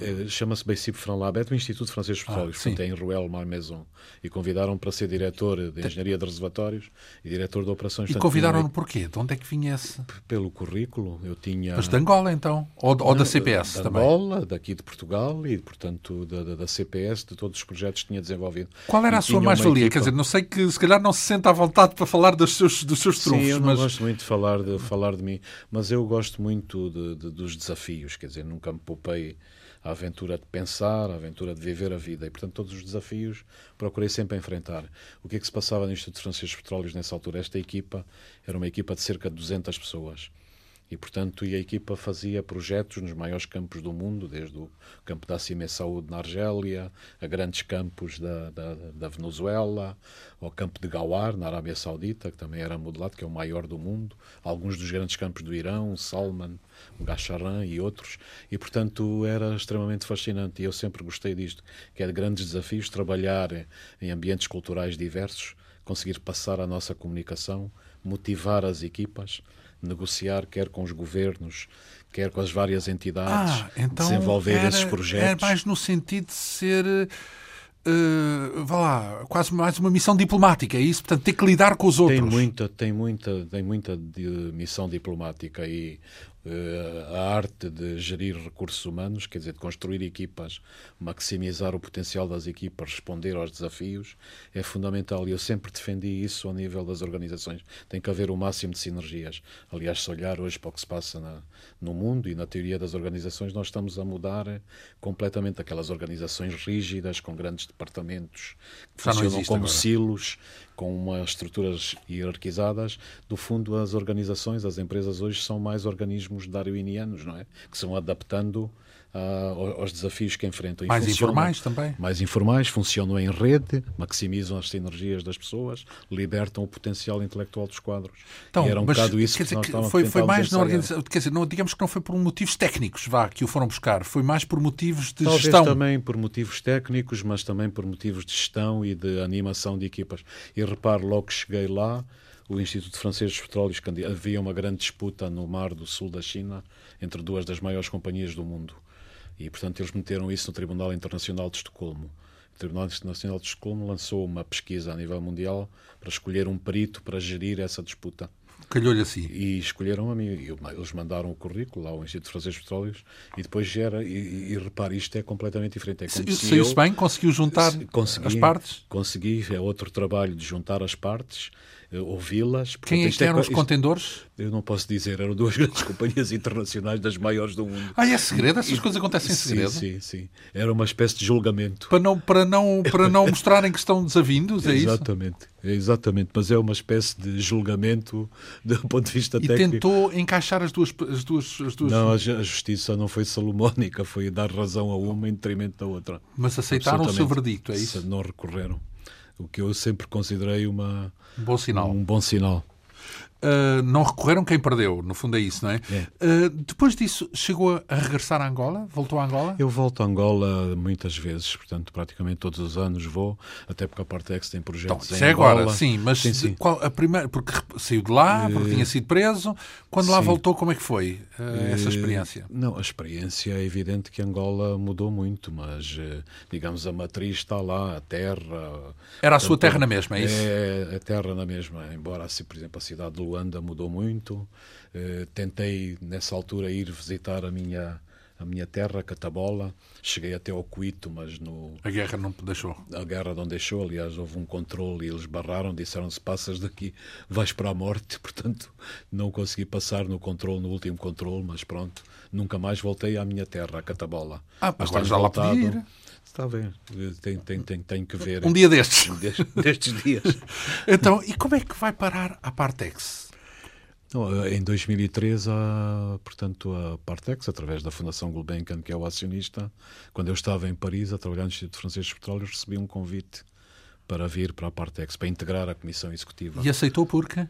É, Chama-se Bacip Franlab, é do Instituto Francês de Petróleos, ah, portanto, é em Ruel Malmaison. E convidaram para ser diretor de Engenharia de Reservatórios e diretor de Operações. E convidaram-no porquê? De onde é que vinha esse? Pelo currículo. Eu tinha... Mas de Angola, então? Ou, ou da CPS de também? Angola, daqui de Portugal e, portanto, da, da, da, CPS, de todos os projetos que tinha desenvolvido. Qual era e a sua mais-valia? Quer dizer, não sei que se calhar não se sente à vontade para falar dos seus, dos seus trunfos. Sim, eu não mas... gosto muito de falar, de falar de mim, mas eu gosto muito de, de, dos desafios, quer dizer, nunca me poupei a aventura de pensar, a aventura de viver a vida e, portanto, todos os desafios procurei sempre enfrentar. O que é que se passava no Instituto Francês de Petróleos nessa altura? Esta equipa era uma equipa de cerca de 200 pessoas e, portanto, e a equipa fazia projetos nos maiores campos do mundo, desde o campo da Cime Saúde na Argélia, a grandes campos da, da, da, Venezuela, ao campo de Gawar, na Arábia Saudita, que também era modelado, que é o maior do mundo, alguns dos grandes campos do Irão, Salman, Gacharan e outros, e, portanto, era extremamente fascinante. E eu sempre gostei disto, que é de grandes desafios trabalhar em ambientes culturais diversos, conseguir passar a nossa comunicação, motivar as equipas, negociar quer com os governos, quer com as várias entidades, ah, então desenvolver era, esses projetos. É mais no sentido de ser. Uh, vá lá, quase mais uma missão diplomática, é isso? Portanto, ter que lidar com os outros. Tem muita, tem muita, tem muita missão diplomática e a arte de gerir recursos humanos, quer dizer, de construir equipas, maximizar o potencial das equipas, responder aos desafios, é fundamental. E eu sempre defendi isso ao nível das organizações. Tem que haver o máximo de sinergias. Aliás, se olhar hoje para o que se passa na, no mundo e na teoria das organizações, nós estamos a mudar completamente aquelas organizações rígidas, com grandes departamentos, que Já funcionam como agora. silos, com umas estruturas hierarquizadas, do fundo as organizações, as empresas hoje são mais organismos darwinianos, não é? Que são adaptando uh, aos desafios que enfrentam. E mais informais também. Mais informais, funcionam em rede, maximizam as sinergias das pessoas, libertam o potencial intelectual dos quadros. Então, e era um mas, bocado isso quer que dizer, nós foi, foi mais na organização, quer dizer, não, digamos que não foi por motivos técnicos, vá, que o foram buscar, foi mais por motivos de Talvez gestão. também por motivos técnicos, mas também por motivos de gestão e de animação de equipas. E repare, logo que cheguei lá, o Instituto Francês dos Petróleos, havia uma grande disputa no mar do sul da China entre duas das maiores companhias do mundo. E, portanto, eles meteram isso no Tribunal Internacional de Estocolmo. O Tribunal Internacional de Estocolmo lançou uma pesquisa a nível mundial para escolher um perito para gerir essa disputa. Calhou-lhe assim. E escolheram a mim. Eles mandaram o currículo lá ao Instituto Francês de Petróleos e depois gera. E, e, repare, isto é completamente diferente. É Saiu-se bem? Conseguiu juntar consegui, as partes? Consegui. É outro trabalho de juntar as partes ouvi-las. Quem é que eram é, os contendores? Eu não posso dizer, eram duas (laughs) grandes companhias internacionais das maiores do mundo. Ah, é segredo? Essas coisas acontecem em segredo? Sim, sim, sim. Era uma espécie de julgamento. Para não, para não, (laughs) para não mostrarem que estão desavindos, é exatamente, isso? É exatamente, mas é uma espécie de julgamento (laughs) do ponto de vista e técnico. E tentou encaixar as duas, as duas, as duas... Não, a justiça não foi salomónica, foi dar razão a uma em detrimento da outra. Mas aceitaram o seu verdicto, é isso? Não recorreram o que eu sempre considerei uma, um bom sinal. Um bom sinal. Uh, não recorreram quem perdeu, no fundo é isso, não é? é. Uh, depois disso, chegou a regressar a Angola? Voltou a Angola? Eu volto a Angola muitas vezes, portanto, praticamente todos os anos vou, até porque a Partex tem projetos então, em é Angola. agora, sim, mas sim, sim. Qual, a primeira, porque saiu de lá, porque uh, tinha sido preso, quando sim. lá voltou, como é que foi essa experiência? Não, a experiência é evidente que Angola mudou muito, mas, digamos, a matriz está lá, a terra... Era a sua terra na mesma, é isso? É a terra na mesma, embora, assim, por exemplo, a cidade de Luanda mudou muito. Uh, tentei, nessa altura, ir visitar a minha, a minha terra, Catabola. Cheguei até ao Cuito, mas no... A guerra não deixou. A guerra não deixou. Aliás, houve um controle e eles barraram. Disseram, se passas daqui, vais para a morte. (laughs) Portanto, não consegui passar no controle, no último controle, mas pronto. Nunca mais voltei à minha terra, a Catabola. Ah, mas agora já lá podia ir. Está bem, tem, tem, tem, tem que ver. Um dia destes. (laughs) destes dias. (laughs) então, e como é que vai parar a Partex? Em 2013, a, portanto, a Partex, através da Fundação Gulbenkian, que é o acionista, quando eu estava em Paris a trabalhar no Instituto Francês de Petróleos, recebi um convite para vir para a Partex, para integrar a comissão executiva. E aceitou por quê?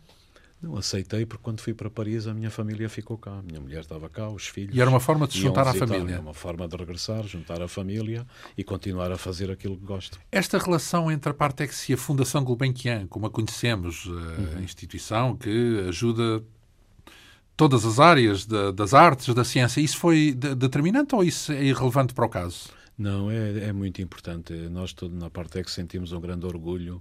Não aceitei porque quando fui para Paris a minha família ficou cá, a minha mulher estava cá, os filhos. E era uma forma de se juntar à família. Era uma forma de regressar, juntar a família e continuar a fazer aquilo que gosto. Esta relação entre a Partex e a Fundação Gulbenkian, como a conhecemos, a uhum. instituição que ajuda todas as áreas da, das artes, da ciência, isso foi determinante ou isso é irrelevante para o caso? Não, é, é muito importante. Nós todos na Partex sentimos um grande orgulho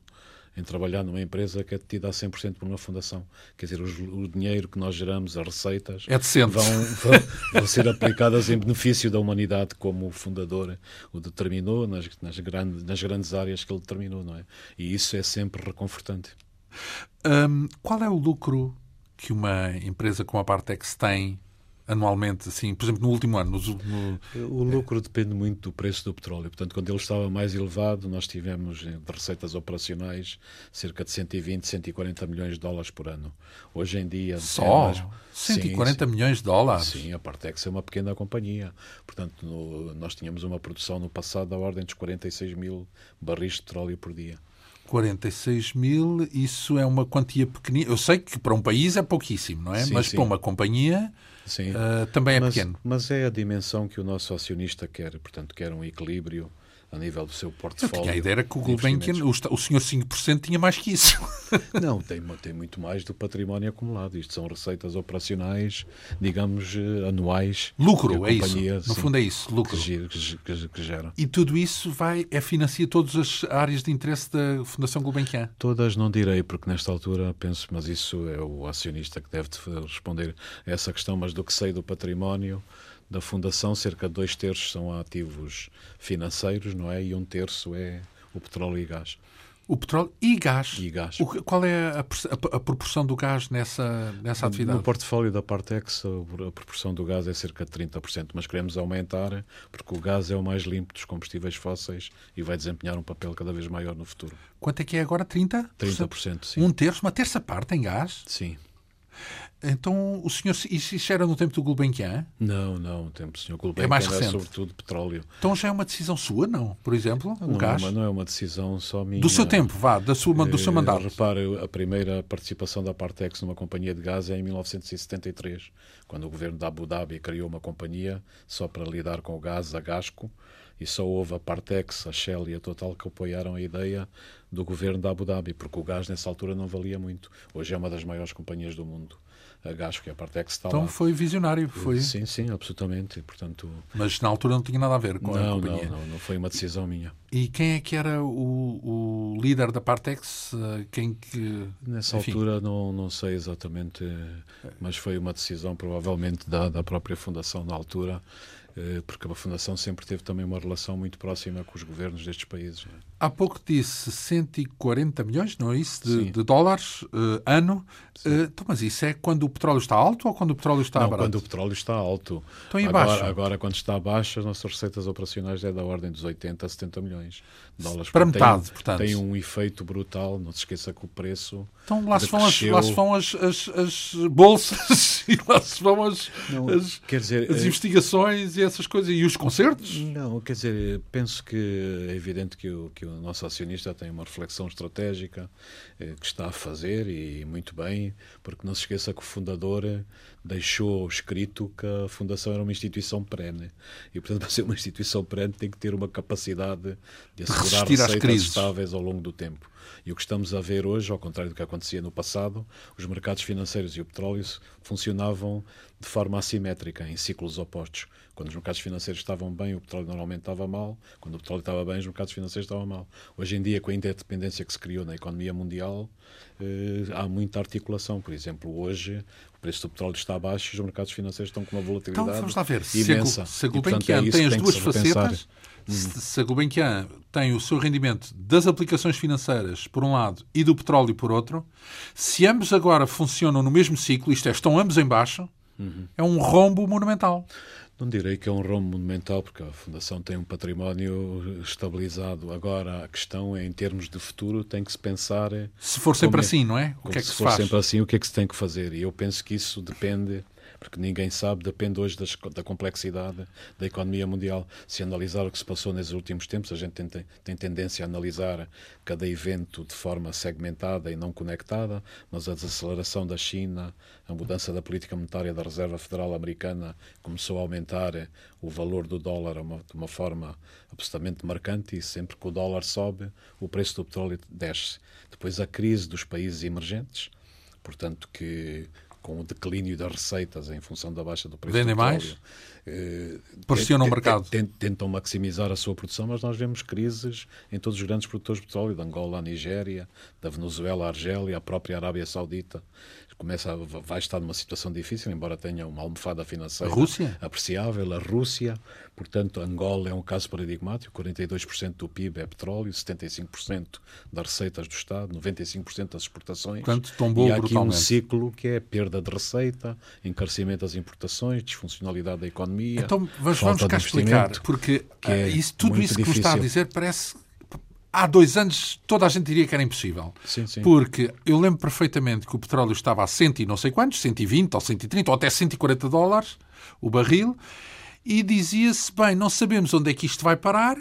em trabalhar numa empresa que é detida a 100% por uma fundação. Quer dizer, o, o, dinheiro que nós geramos, as receitas, é vão, vão, vão, ser (laughs) aplicadas em benefício da humanidade, como o fundador o determinou, nas, nas, grandes, nas grandes áreas que ele determinou, não é? E isso é sempre reconfortante. Um, qual é o lucro que uma empresa como a Partex tem anualmente, assim, por exemplo, no último ano? No, no... O lucro depende muito do preço do petróleo. Portanto, quando ele estava mais elevado, nós tivemos eh, de receitas operacionais cerca de 120, 140 milhões de dólares por ano. Hoje em dia. Só? É mais... 140 sim, milhões de dólares? Sim, a Partex é uma pequena companhia. Portanto, no... nós tínhamos uma produção no passado da ordem dos 46 mil barris de petróleo por dia. 46 mil, isso é uma quantia pequenina. Eu sei que para um país é pouquíssimo, não é? Sim, Mas sim. para uma companhia uh, também é mas, pequeno. Mas é a dimensão que o nosso acionista quer. Portanto, quer um equilíbrio a nível do seu portfólio. Eu tinha a ideia que o Gulbenkian, o, o senhor 5% tinha mais que isso. (laughs) Não, tem, tem muito mais do património acumulado. Isto são receitas operacionais, digamos, eh, anuais. Lucro, é isso. No sim, fundo é isso, lucro. Que, que, que, que gera. E tudo isso vai, é financia todas as áreas de interesse da Fundação Gulbenkian? Todas não direi, porque nesta altura penso, mas isso é o acionista que deve responder a essa questão, mas do que sei do património da fundação, cerca de dois terços são ativos financeiros, não é? E um terço é o petróleo e gás. O petróleo e gás. E gás. O, qual é a, a, a, proporção do gás nessa, nessa atividade? No portfólio da Partex, a, proporção do gás é cerca de 30%, mas queremos aumentar porque o gás é o mais limpo dos combustíveis fósseis e vai desempenhar um papel cada vez maior no futuro. Quanto é que é agora? 30%? 30%, sim. Um terço, uma terça parte em gás? Sim. Então, o senhor, isso era no tempo do Gulbenkian? Não, não, o tempo do senhor Gulbenkian é mais recente. Era sobretudo petróleo. Então já é uma decisão sua, não? Por exemplo, não, o gás? Não, não é uma decisão só minha. Do seu tempo, vá, da sua, do seu mandato. Eh, repare, a primeira participação da Partex numa companhia de gás é em 1973, quando o governo da Abu Dhabi criou uma companhia só para lidar com o gás, a Gasco, e só houve a Partex, a Shell e a Total que apoiaram a ideia do governo da Abu Dhabi, porque o gás nessa altura não valia muito. Hoje é uma das maiores companhias do mundo a gás, que a parte é que está então lá. foi visionário, foi? Sim, sim, absolutamente. Portanto, Mas na altura não tinha nada a ver com não, a companhia? Não, não, não foi uma decisão minha. E quem é que era o, o líder da Partex? Quem que... Nessa Enfim. altura não, não sei exatamente, mas foi uma decisão provavelmente da, da própria Fundação na altura, eh, porque a Fundação sempre teve também uma relação muito próxima com os governos destes países. É? Há pouco disse 140 milhões, não é isso, de, de dólares uh, ano. Uh, então, mas isso é quando o petróleo está alto ou quando o petróleo está não, barato? quando o petróleo está alto. Então, em agora, baixo? agora, quando está baixo, as nossas receitas operacionais é da ordem dos 80 a 70 milhões de dólares. Para metade, tem, portanto. Tem um efeito brutal, não se esqueça que o preço... Então lá se vão, as, lá se vão as, as, as, bolsas (laughs) e lá se vão as, não, as, quer dizer, as investigações e essas coisas. E os concertos? Não, quer dizer, penso que é evidente que o, que o nosso acionista tem uma reflexão estratégica eh, que está a fazer e muito bem, porque não se esqueça que o fundador deixou escrito que a Fundação era uma instituição perene. E, portanto, (laughs) para ser uma instituição perene tem que ter uma capacidade de assegurar receitas estáveis ao longo do tempo. E o que estamos a ver hoje, ao contrário do que acontecia no passado, os mercados financeiros e o petróleo funcionavam de forma assimétrica, em ciclos opostos. Quando os mercados financeiros estavam bem, o petróleo normalmente estava mal. Quando o petróleo estava bem, os mercados financeiros estavam mal. Hoje em dia, com a interdependência que se criou na economia mundial, eh, há muita articulação. Por exemplo, hoje o preço do petróleo está baixo e os mercados financeiros estão com uma volatilidade então, vamos lá ver. imensa. Se a Gulbenkian é tem as duas facetas, se a Gulbenkian tem o seu rendimento das aplicações financeiras, por um lado, e do petróleo, por outro, se ambos agora funcionam no mesmo ciclo, isto é, estão ambos em baixo, uhum. é um rombo monumental. Não direi que é um rombo monumental, porque a Fundação tem um património estabilizado. Agora, a questão é, em termos de futuro, tem que se pensar... Se for sempre é, assim, não é? O que é que se, se faz? Se for sempre assim, o que é que se tem que fazer? E eu penso que isso depende porque ninguém sabe, depende hoje das, da complexidade da economia mundial. Se analisar o que se passou nesses últimos tempos, a gente tem, tem tendência a analisar cada evento de forma segmentada e não conectada, mas a desaceleração da China, a mudança da política monetária da Reserva Federal Americana começou a aumentar o valor do dólar de uma forma absolutamente marcante e sempre que o dólar sobe, o preço do petróleo desce. Depois a crise dos países emergentes, portanto que com o declínio das receitas em função da baixa do preço Vendem do petróleo, mais? Eh, Pressionam o mercado. Tentam maximizar a sua produção, mas nós vemos crises em todos os grandes produtores de petróleo, da Angola, a Nigéria, da Venezuela, a Argélia, a própria Arábia Saudita começa a, vai estar numa situação difícil, embora tenha uma almofada financeira a apreciável. A Rússia, portanto, Angola é um caso paradigmático: 42% do PIB é petróleo, 75% das receitas do Estado, 95% das exportações. Portanto, tombou e há aqui um ciclo que é perda de receita, encarecimento das importações, disfuncionalidade da economia. Então, vamos, vamos cá explicar, porque é isso, tudo isso que difícil. me está a dizer parece há dois anos toda a gente diria que era impossível. Sim, sim. Porque eu lembro perfeitamente que o petróleo estava a 100 e não sei quantos, 120 ou 130 ou até 140 dólares o barril, e dizia-se, bem, não sabemos onde é que isto vai parar,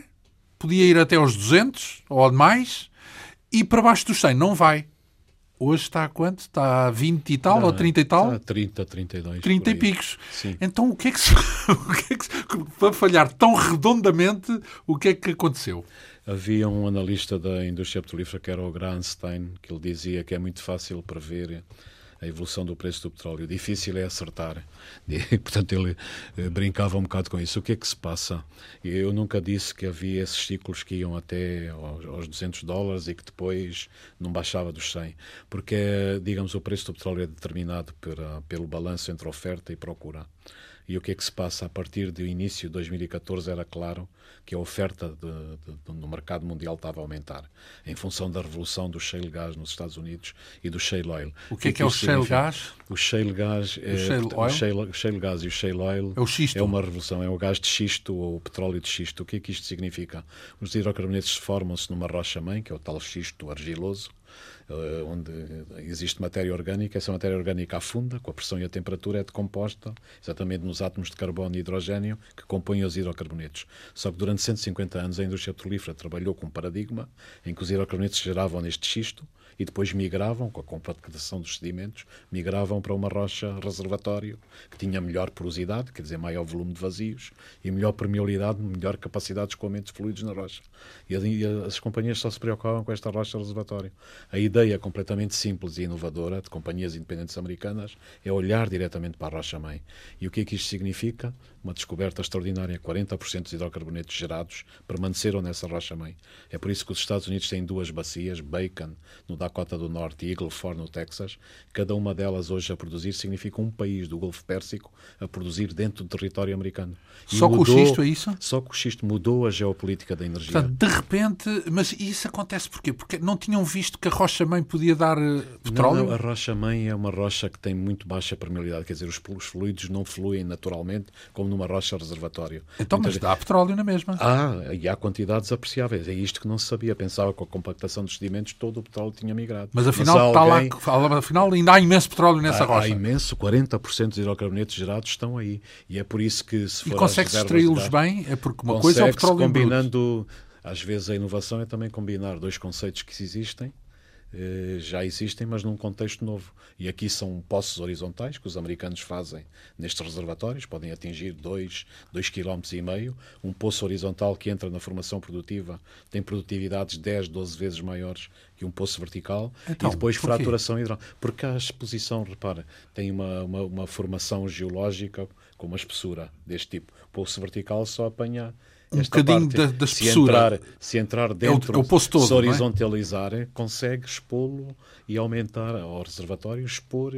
podia ir até aos 200 ou mais, e para baixo dos 100 não vai. Hoje está a quanto? Está a 20 e tal não, ou 30 e tal? Está a 30, 32. 30 e picos. Sim. Então o que é que se, (laughs) o que é que se, para falhar tão redondamente, o que é que aconteceu? Havia um analista da indústria petrolífera que era o Granstein, que ele dizia que é muito fácil prever a evolução do preço do petróleo. Difícil é acertar. (laughs) E, portanto, ele eh, brincava um bocado com isso. O que é que se passa? Eu nunca disse que havia esses ciclos que iam até aos 200 dólares e que depois não baixava dos 100. Porque, digamos, o preço do petróleo é determinado pela, pelo balanço entre oferta e procura. E o que é que se passa? A partir do início de 2014 era claro que a oferta de, de, no mercado mundial estava a aumentar, em função da revolução do shale gas nos Estados Unidos e do shale oil. O que é que, que é o shale gas? O shale gas é, o shale, oil? O shale, shale gas e o shale oil é, o xisto. é uma revolução, é o gás de xisto ou o petróleo de xisto. O que é que isto significa? Os hidrocarbonetos formam-se numa rocha-mãe, que é o tal xisto argiloso, onde existe matéria orgânica, essa matéria orgânica afunda, com a pressão e a temperatura é decomposta exatamente nos átomos de carbono e hidrogênio que compõem os hidrocarbonetos. Só que durante 150 anos a indústria petrolífera trabalhou com um paradigma em que os hidrocarbonetos geravam neste xisto e depois migravam, com a compactação dos sedimentos, migravam para uma rocha reservatório que tinha melhor porosidade, quer dizer, maior volume de vazios e melhor permeabilidade, melhor capacidade de escoamento de fluidos na rocha. E as companhias só se preocupavam com esta rocha reservatório. A ideia completamente simples e inovadora de companhias independentes americanas é olhar diretamente para a rocha-mãe. E o que é que isto significa? Uma descoberta extraordinária. 40% dos hidrocarbonetos gerados permaneceram nessa rocha-mãe. É por isso que os Estados Unidos têm duas bacias, Bacon, no Dakota do Norte, e Eagle Ford, no Texas. Cada uma delas hoje a produzir significa um país do Golfo Pérsico a produzir dentro do território americano. E só mudou, com o xisto, é isso? Só com o xisto mudou a geopolítica da energia. Portanto, de repente, mas isso acontece porquê? Porque não tinham visto que a rocha-mãe podia dar eh, petróleo? Não, não a rocha-mãe é uma rocha que tem muito baixa permeabilidade, quer dizer, os, os fluidos não fluem naturalmente como numa rocha reservatório. Então, Muitas... mas dá petróleo na mesma. Ah, e há quantidades apreciáveis. É isto que não se sabia. Pensava que com a compactação dos sedimentos todo o petróleo tinha migrado. Mas afinal, mas alguém... lá, afinal ainda há imenso petróleo nessa há, rocha. Há imenso, 40% dos hidrocarbonetos gerados estão aí. E é por isso que se for. E consegue-se extraí-los bem? É porque uma coisa é o petróleo combinando. Às vezes a inovação é também combinar dois conceitos que existem já existem, mas num contexto novo. E aqui são poços horizontais que os americanos fazem nestes reservatórios, podem atingir 2 km e meio. Um poço horizontal que entra na formação produtiva tem produtividades 10, 12 vezes maiores que um poço vertical. Então, e depois fraturação hidráulica. Porque a exposição, repara, tem uma, uma, uma formação geológica com uma espessura deste tipo. O poço vertical só apanha um bocadinho parte, da, da espessura. Se entrar, se entrar dentro, é o, é o todo, se é? horizontalizar, é? consegue expô-lo e aumentar ao reservatório, expor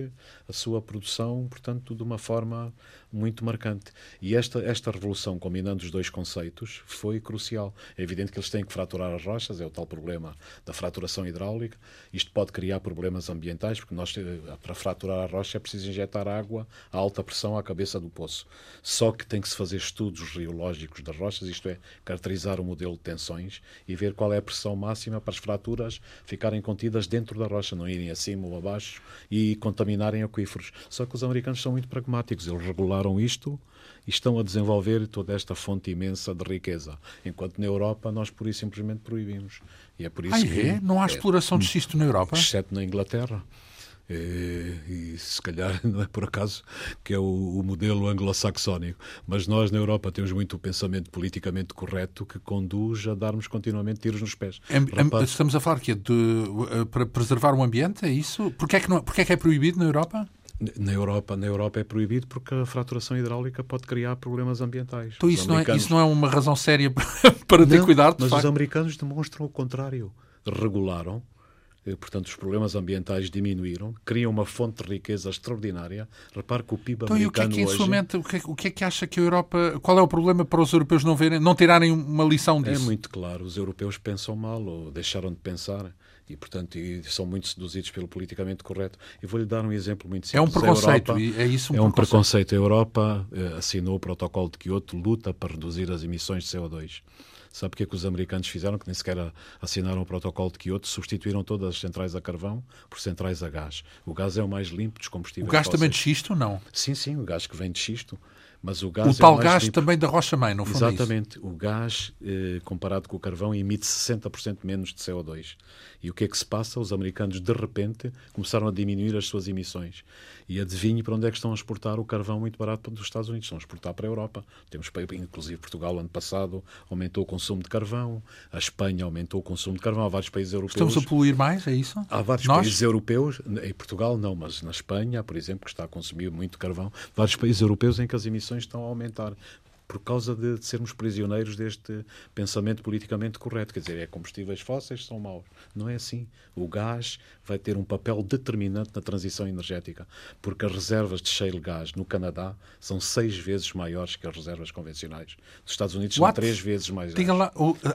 a sua produção, portanto, de uma forma muito marcante. E esta, esta revolução, combinando os dois conceitos, foi crucial. É evidente que eles têm que fraturar as rochas, é o tal problema da fraturação hidráulica. Isto pode criar problemas ambientais, porque nós, eh, para fraturar a rocha, é preciso injetar água a alta pressão à cabeça do poço. Só que tem que se fazer estudos geológicos das rochas, isto é, caracterizar o modelo de tensões e ver qual é a pressão máxima para as fraturas ficarem contidas dentro da rocha, não irem acima ou abaixo e contaminarem aquíferos. Só que os americanos são muito pragmáticos, eles regularam isto e estão a desenvolver toda esta fonte imensa de riqueza. Enquanto na Europa nós por isso simplesmente proibimos. E é por isso ah, que. É? Não há é, exploração de xisto na Europa? Exceto na Inglaterra. E, é, e, se calhar (laughs) não é por acaso que é o, o modelo anglo-saxónico. Mas nós na Europa temos muito o pensamento politicamente correto que conduz a darmos continuamente tiros nos pés. estamos a falar que é de, eh, para preservar o ambiente, é isso? Porquê é que, não, porquê é, que é proibido na Europa? Na Europa, na Europa é proibido porque a fraturação hidráulica pode criar problemas ambientais. Então isso, americanos... não, é, isso não é uma razão séria (laughs) para ter não, cuidado? mas facto. os americanos demonstram o contrário. Regularam, eh, portanto os problemas ambientais diminuíram, criam uma fonte de riqueza extraordinária. Repare que o PIB então, americano e o que é que, hoje... Mente, o, que é, o que é que acha que a Europa... Qual é o problema para os europeus não, verem, não tirarem uma lição disso? É muito claro. Os europeus pensam mal ou deixaram de pensar e, portanto, e são muito seduzidos pelo politicamente correto. E vou-lhe dar um exemplo muito simples. É um preconceito, Europa, é isso um É um preconceito. A Europa eh, assinou o protocolo de Kyoto, luta para reduzir as emissões de CO2. Sabe o que é que os americanos fizeram? Que nem sequer assinaram o protocolo de Kyoto, substituíram todas as centrais a carvão por centrais a gás. O gás é o mais limpo dos combustíveis O gás fósseis. também de xisto, não? Sim, sim, o gás que vem de xisto. Mas o gás o é tal gás limpo. também da rocha-mãe, não foi Exatamente. O gás, eh, comparado com o carvão, emite 60% menos de CO2. E o que é que se passa? Os americanos, de repente, começaram a diminuir as suas emissões. E adivinhe para onde é que estão a exportar o carvão muito barato dos Estados Unidos. Estão a exportar para a Europa. Temos, inclusive, Portugal, ano passado, aumentou o consumo de carvão. A Espanha aumentou o consumo de carvão. Há vários países europeus. Estamos a poluir mais, é isso? Há vários Nós? países europeus. Em Portugal, não, mas na Espanha, por exemplo, que está a consumir muito carvão. Vários países europeus em que as emissões estão a aumentar por causa de, de, sermos prisioneiros deste pensamento politicamente correto. Quer dizer, é combustíveis fósseis são maus. Não é assim. O gás vai ter um papel determinante na transição energética, porque as reservas de shale gás no Canadá são seis vezes maiores que as reservas convencionais. Nos Estados Unidos são três vezes mais Diga lá,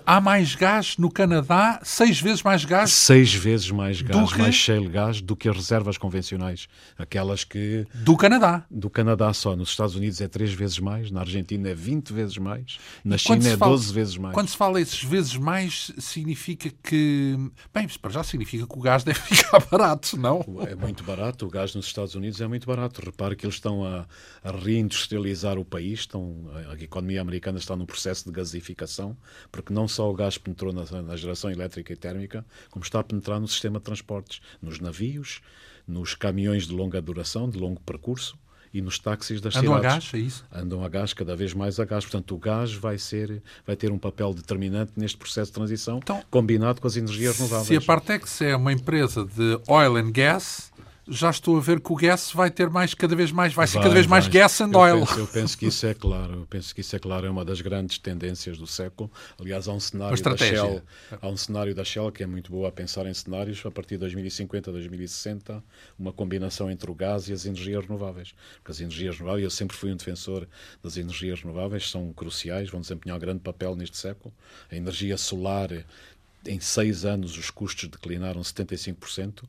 há mais gás no Canadá, seis vezes mais gás? Seis vezes mais gás, mais shale gás do que as reservas convencionais. Aquelas que... Do Canadá? Do Canadá só. Nos Estados Unidos é três vezes mais, na Argentina é 20 vezes mais, na China é 12 vezes mais. Quando se fala esses vezes mais, significa que. Bem, para já significa que o gás (laughs) deve ficar barato, não? É muito barato, o gás nos Estados Unidos é muito barato. Repare que eles estão a, a reindustrializar o país, estão, a, economia americana está no processo de gasificação, porque não só o gás penetrou na, na geração elétrica e térmica, como está a penetrar no sistema de transportes, nos navios, nos caminhões de longa duração, de longo percurso e nos táxis das Andam cidades. Andam a gás, é isso? Andam a gás, cada vez mais a gás. Portanto, o gás vai, ser, vai ter um papel determinante neste processo de transição, então, combinado com as energias renováveis. Se a Partex é uma empresa de oil and gas, já estou a ver que o gas vai ter mais, cada vez mais, vai ser vai, cada vez mais gas and eu oil. Penso, eu penso que isso é claro, eu penso que isso é claro, é uma das grandes tendências do século. Aliás, há um cenário da Shell, há um cenário da Shell que é muito boa a pensar em cenários a partir de 2050, 2060, uma combinação entre o gás e as energias renováveis. Porque as energias renováveis, eu sempre fui um defensor das energias renováveis, são cruciais, vão desempenhar um grande papel neste século. A energia solar em seis anos os custos declinaram 75%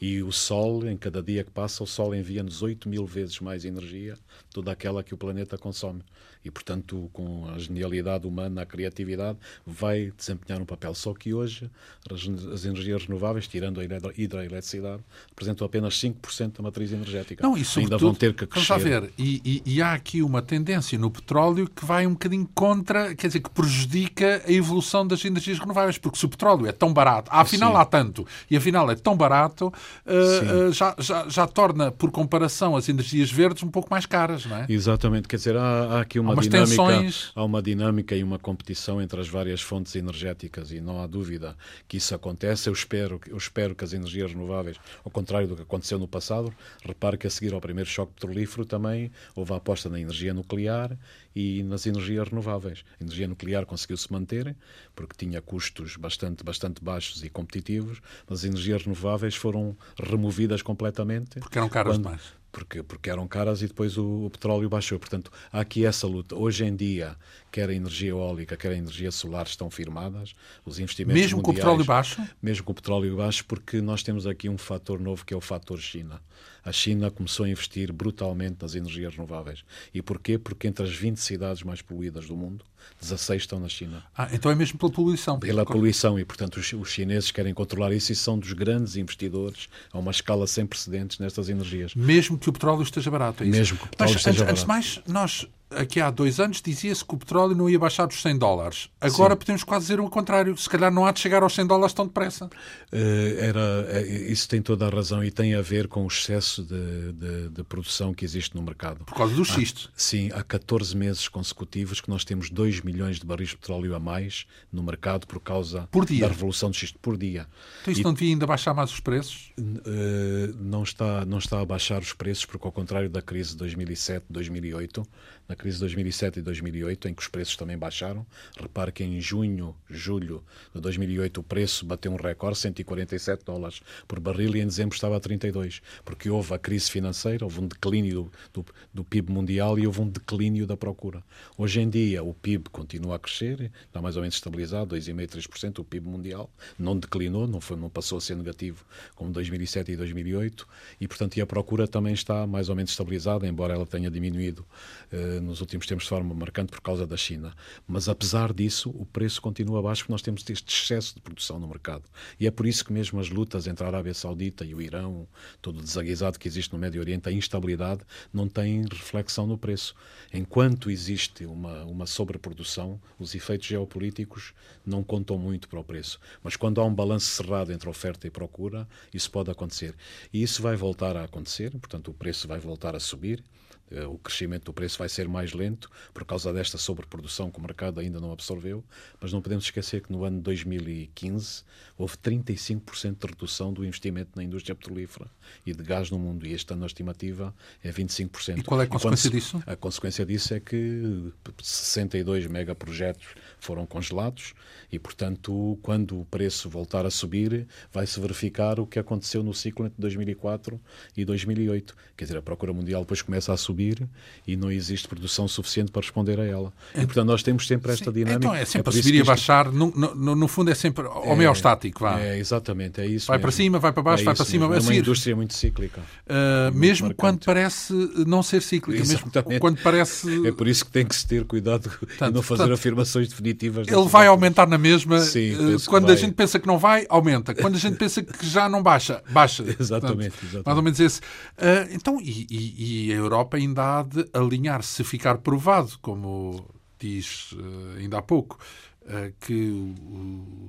e o Sol, em cada dia que passa, o Sol envia-nos 8 mil vezes mais energia do que aquela que o planeta consome. E, portanto, com a genialidade humana, a criatividade, vai desempenhar um papel. Só que hoje as, energias renováveis, tirando a hidroeletricidade, representam apenas 5% da matriz energética. Não, isso Ainda vão ter que crescer. Vamos ver, e, e, e há aqui uma tendência no petróleo que vai um bocadinho contra, quer dizer, que prejudica a evolução das energias renováveis, porque se o petróleo é tão barato, afinal Sim. há tanto, e afinal é tão barato, uh, uh, já, já, já, torna, por comparação, as energias verdes um pouco mais caras, não é? Exatamente, quer dizer, há, há aqui uma há dinâmica, tensões... há uma dinâmica e uma competição entre as várias fontes energéticas e não há dúvida que isso acontece. Eu espero, eu espero que as energias renováveis, ao contrário do que aconteceu no passado, repare que a seguir ao primeiro choque petrolífero também houve a aposta na energia nuclear e nas energias renováveis. A energia nuclear conseguiu-se manter, porque tinha custos bastante, bastante baixos e competitivos, mas as energias renováveis foram removidas completamente. Porque eram caras quando, demais. Porque, porque eram caras e depois o, o, petróleo baixou. Portanto, há aqui essa luta. Hoje em dia, quer a energia eólica, quer a energia solar estão firmadas. Os investimentos Mesmo mundiais, com o petróleo baixo? Mesmo com o petróleo baixo, porque nós temos aqui um fator novo que é o fator China a China começou a investir brutalmente nas energias renováveis. E porquê? Porque entre as 20 cidades mais poluídas do mundo, 16 estão na China. Ah, então é mesmo pela poluição. Pela poluição, e portanto os, os, chineses querem controlar isso e são dos grandes investidores a uma escala sem precedentes nestas energias. Mesmo que o petróleo esteja barato. É mesmo que o petróleo Mas, esteja antes, barato. Antes de mais, nós aqui há dois anos dizia-se que o petróleo não ia baixar dos 100 dólares. Agora Sim. podemos quase dizer o contrário. Se calhar não há de chegar aos 100 dólares tão depressa. Uh, era, eh, isso tem toda a razão e tem a ver com o excesso de, de, de produção que existe no mercado. Por causa do xisto. Há, sim, há 14 meses consecutivos que nós temos 2 milhões de barris de petróleo a mais no mercado por causa da revolução do xisto por dia. Então isso e, não devia ainda baixar mais os preços? Uh, não, está, não está a baixar os preços porque ao contrário da crise de 2007, 2008, na crise de 2007 e 2008, em que os preços também baixaram. Repare que em junho, julho de 2008, o preço bateu um recorde, 147 dólares por barril, e em dezembro estava a 32, porque houve a crise financeira, houve um declínio do, do, do PIB mundial e houve um declínio da procura. Hoje em dia, o PIB continua a crescer, está mais ou menos estabilizado, 2,5%, 3%, o PIB mundial, não declinou, não, foi, não passou a ser negativo como 2007 e 2008, e portanto e a procura também está mais ou menos estabilizada, embora ela tenha diminuído uh, nos últimos tempos de forma marcante por causa da China. Mas apesar disso, o preço continua baixo porque nós temos este excesso de produção no mercado. E é por isso que mesmo as lutas entre a Arábia Saudita e o Irão, todo o desaguisado que existe no Médio Oriente, a instabilidade não tem reflexão no preço. Enquanto existe uma, uma sobreprodução, os efeitos geopolíticos não contam muito para o preço. Mas quando há um balanço cerrado entre oferta e procura, isso pode acontecer. E isso vai voltar a acontecer, portanto, o preço vai voltar a subir. Eh, o crescimento do preço vai ser mais lento por causa desta sobreprodução que o mercado ainda não absorveu, mas não podemos esquecer que no ano 2015 houve 35% de redução do investimento na indústria petrolífera e de gás no mundo, e este ano a estimativa é 25%. E qual é a consequência disso? A consequência disso é que 62 megaprojetos foram congelados e, portanto, quando o preço voltar a subir, vai-se verificar o que aconteceu no ciclo entre 2004 e 2008. Quer dizer, a procura mundial depois começa a subir e não existe produção suficiente para responder a ela. E, portanto, nós temos sempre esta Sim, dinâmica. Então é sempre é a subir e a baixar, no, no, no, fundo é sempre homeostático. Vá. É, exatamente, é isso. Vai mesmo. para cima, vai para baixo, é vai para cima. Mesmo. É uma indústria muito cíclica. Uh, muito mesmo marcante. quando parece não ser cíclica, exatamente. mesmo quando parece. É por isso que tem que se ter cuidado e não fazer afirmações definitivas. Ele vai aumentar na mesma. Sim, uh, quando a gente pensa que não vai, aumenta. Quando a gente pensa que já não baixa, baixa. (laughs) exatamente, Portanto, exatamente. Mais ou menos esse. Uh, então, e, e, e, a Europa alinhar-se, se ficar provado, como diz ainda há pouco, que o,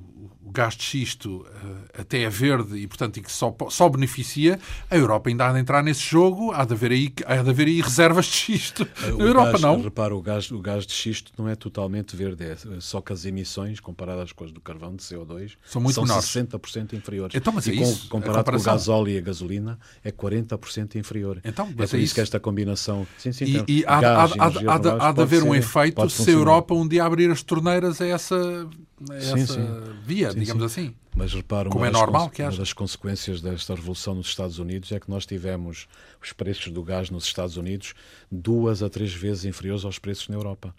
gás de xisto uh, até é verde e, portanto, e que só, só beneficia, a Europa ainda há de entrar nesse jogo, há de haver aí, há de haver aí reservas de xisto. Na o Europa gás, não. Repara, o gás, o gás de xisto não é totalmente verde, é só que as emissões, comparadas com as do carvão de CO2, são, muito são menores. 60% inferiores. Então, mas é e isso, comparado com o gasóleo e a gasolina, é 40% inferior. Então, é por é isso, isso que esta combinação... Sim, sim, então, e, e há, há, há, há de haver ser, um efeito se a Europa um dia abrir as torneiras a essa essa sim, sim. via, sim, digamos assim. Mas repara, Como é normal que uma das consequências desta revolução nos Estados Unidos é que nós tivemos os preços do gás nos Estados Unidos duas a três vezes inferiores aos preços na Europa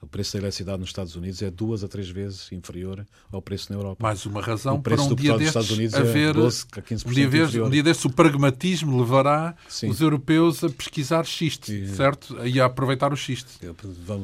o preço da eletricidade nos Estados Unidos é duas a três vezes inferior ao preço na Europa. Mais uma razão para um dia destes haver, é 12 a 15% um dia, um dia destes o pragmatismo levará Sim. os europeus a pesquisar xiste, e, certo? E a aproveitar o xiste.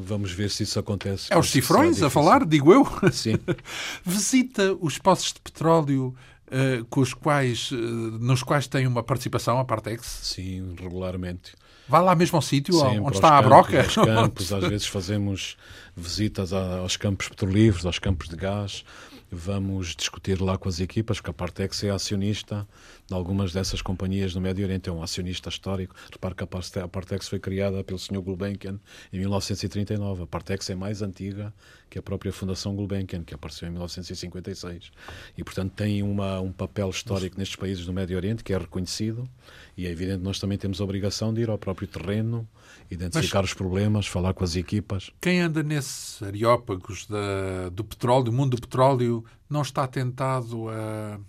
Vamos ver se isso acontece. É os cifrões a falar, digo eu. Sim. (laughs) Visita os poços de petróleo uh, com os quais, uh, nos quais tem uma participação a Partex? Sim, regularmente. Vai lá mesmo ao sítio onde está a broca? Aos (laughs) campos, às vezes fazemos visitas aos campos petrolíferos, aos campos de gás, vamos discutir lá com as equipas, porque a Partex é acionista de algumas dessas companhias no Médio Oriente, é um acionista histórico. Repare que a Partex foi criada pelo Sr. Gulbenkian em 1939. A Partex é mais antiga que a própria Fundação Gulbenkian, que apareceu em 1956. E, portanto, tem uma, um papel histórico nestes países do Médio Oriente que é reconhecido e é evidente que nós também temos a obrigação de ir ao próprio terreno, identificar Mas, os problemas, falar com as equipas. Quem anda nesses areópagos da, do petróleo, do mundo do petróleo, não está tentado a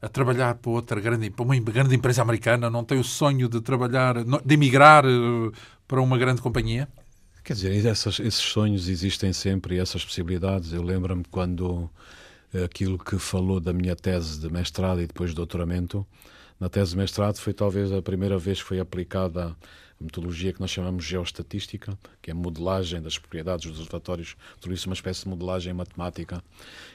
a trabalhar para outra grande, para uma grande empresa americana, não tem o sonho de trabalhar, de emigrar eh, para uma grande companhia? Quer dizer, essas, esses sonhos existem sempre essas possibilidades. Eu lembro-me quando eh, aquilo que falou da minha tese de mestrado e depois de doutoramento, na tese de mestrado foi talvez a primeira vez que foi aplicada metodologia que nós chamamos de geoestatística, que é a modelagem das propriedades dos reservatórios, tudo isso é uma espécie de modelagem matemática.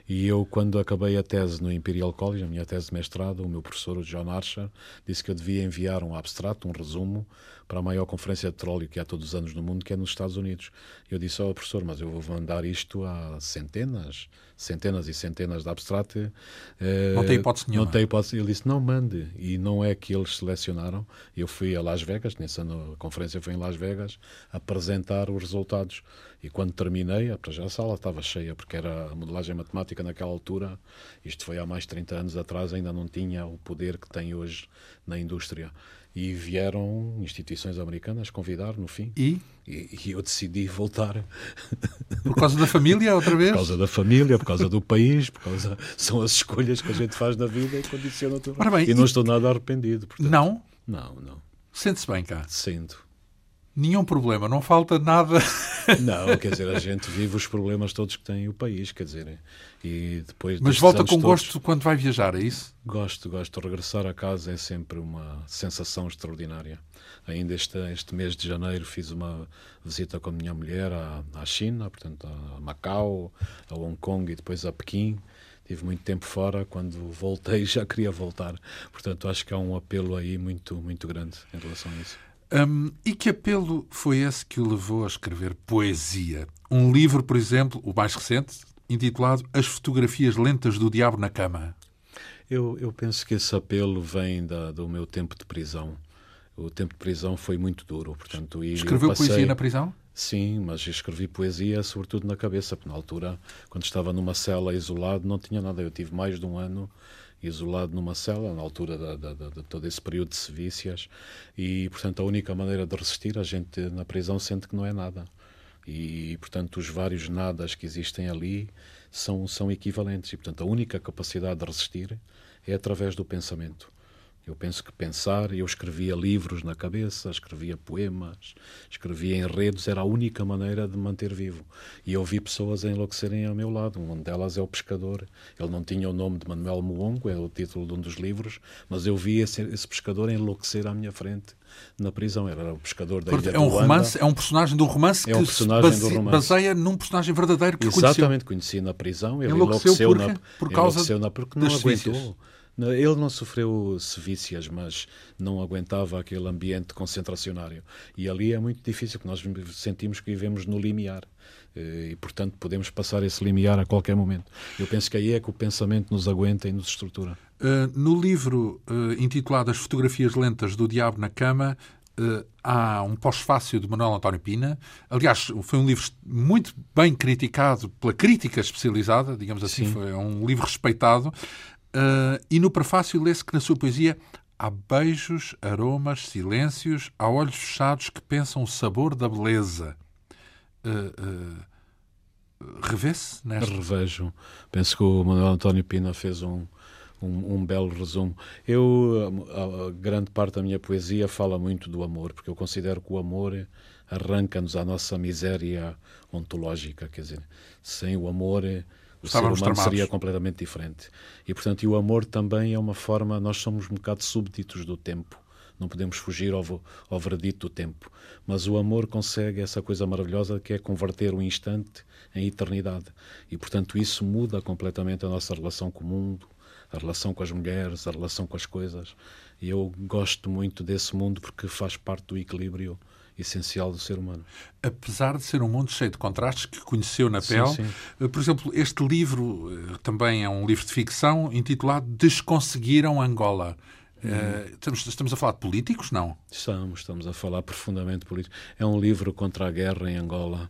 E eu, quando acabei a tese no Imperial College, a minha tese de mestrado, o meu professor, o John Archer, disse que eu devia enviar um abstrato, um resumo, para a maior conferência de petróleo que há todos os anos no mundo, que é nos Estados Unidos. Eu disse ao oh, professor, mas eu vou mandar isto a centenas, centenas e centenas de abstrato. Eh, não tem hipótese nenhuma. Não tem hipótese. Ele disse, não mande. E não é que eles selecionaram. Eu fui a Las Vegas, nesse ano a conferência foi em Las Vegas, apresentar os resultados. E quando terminei, a sala estava cheia, porque era a modelagem matemática naquela altura, isto foi há mais de 30 anos atrás, ainda não tinha o poder que tem hoje na indústria e vieram instituições americanas convidar no fim. E? E, e eu decidi voltar. Por causa da família, outra vez? Por causa da família, por causa do país, por causa... são as escolhas que a gente faz na vida e condicionam tudo. Bem, e não e... estou nada arrependido. Portanto. Não? Não, não. Sente-se bem cá? Sinto. Nenhum problema, não falta nada. (laughs) Não, quer dizer, a gente vive os problemas todos que tem o país, quer dizer, e depois Mas volta com gosto quando vai viajar, é isso? Gosto, gosto. Regressar a casa é sempre uma sensação extraordinária. Ainda este, este mês de janeiro fiz uma visita com a minha mulher à, à China, portanto a Macau, a Hong Kong e depois a Pequim. Tive muito tempo fora, quando voltei (laughs) já queria voltar. Portanto, acho que há um apelo aí muito, muito grande em relação a isso. Um, e que apelo foi esse que o levou a escrever poesia? Um livro, por exemplo, o mais recente, intitulado As Fotografias Lentas do Diabo na Cama. Eu, eu penso que esse apelo vem da, do meu tempo de prisão. O tempo de prisão foi muito duro, portanto... Escreveu passei... poesia na prisão? Sim, mas escrevi poesia sobretudo na cabeça, porque na altura, quando estava numa cela isolado, não tinha nada. Eu tive mais de um ano isolado numa cela, na altura de, todo esse período de sevícias, e, portanto, a única maneira de resistir, a gente na prisão sente que não é nada. E, portanto, os vários nadas que existem ali são, são equivalentes. E, portanto, a única capacidade de resistir é através do pensamento. Eu penso que pensar, eu escrevia livros na cabeça, escrevia poemas, escrevia enredos, era a única maneira de manter vivo. E eu vi pessoas a enlouquecerem ao meu lado. Uma delas é o pescador. Ele não tinha o nome de Manuel Muongo, é o título de um dos livros, mas eu vi esse, esse pescador enlouquecer à minha frente na prisão. Era o pescador da Ilha é um romance, É um personagem um romance é um que personagem se base, baseia num personagem verdadeiro que Exatamente, conheceu. conheci na prisão. Ele enlouqueceu, enlouqueceu na, por causa enlouqueceu na, porque não aguentou. Ele não sofreu sevícias, mas não aguentava aquele ambiente concentracionário. E ali é muito difícil, porque nós sentimos que vivemos no limiar. eh, e, portanto, podemos passar esse limiar a qualquer momento. Eu penso que aí é que o pensamento nos aguenta e nos estrutura. Uh, no livro uh, intitulado As Fotografias Lentas do Diabo na Cama, uh, há um pós-fácil de Manuel António Pina. Aliás, foi um livro muito bem criticado pela crítica especializada, digamos assim, Sim. foi um livro respeitado. E no prefácio lê-se que na sua poesia há beijos, aromas, silêncios, há olhos fechados que pensam o sabor da beleza uh, uh, revê-se nesta? Revejo. Penso que o Manuel António Pina fez um, um, um, belo resumo. Eu, a, a, grande parte da minha poesia fala muito do amor, porque eu considero que o amor arranca-nos à nossa miséria ontológica. Quer dizer, sem o amor, o Estávamos ser humano tramados. seria completamente diferente. E, portanto, e o amor também é uma forma. Nós somos um bocado súbditos do tempo não podemos fugir ao, ao veredito do tempo. Mas o amor consegue essa coisa maravilhosa que é converter o instante em eternidade. E, portanto, isso muda completamente a nossa relação com o mundo, a relação com as mulheres, a relação com as coisas. E eu gosto muito desse mundo porque faz parte do equilíbrio essencial do ser humano. Apesar de ser um mundo cheio de contrastes que conheceu na pele, sim, sim. Eh, por exemplo, este livro eh, também é um livro de ficção intitulado Desconseguiram Angola. Uh, estamos, estamos a falar de políticos, não? Estamos, estamos a falar profundamente políticos. É um livro contra a guerra em Angola.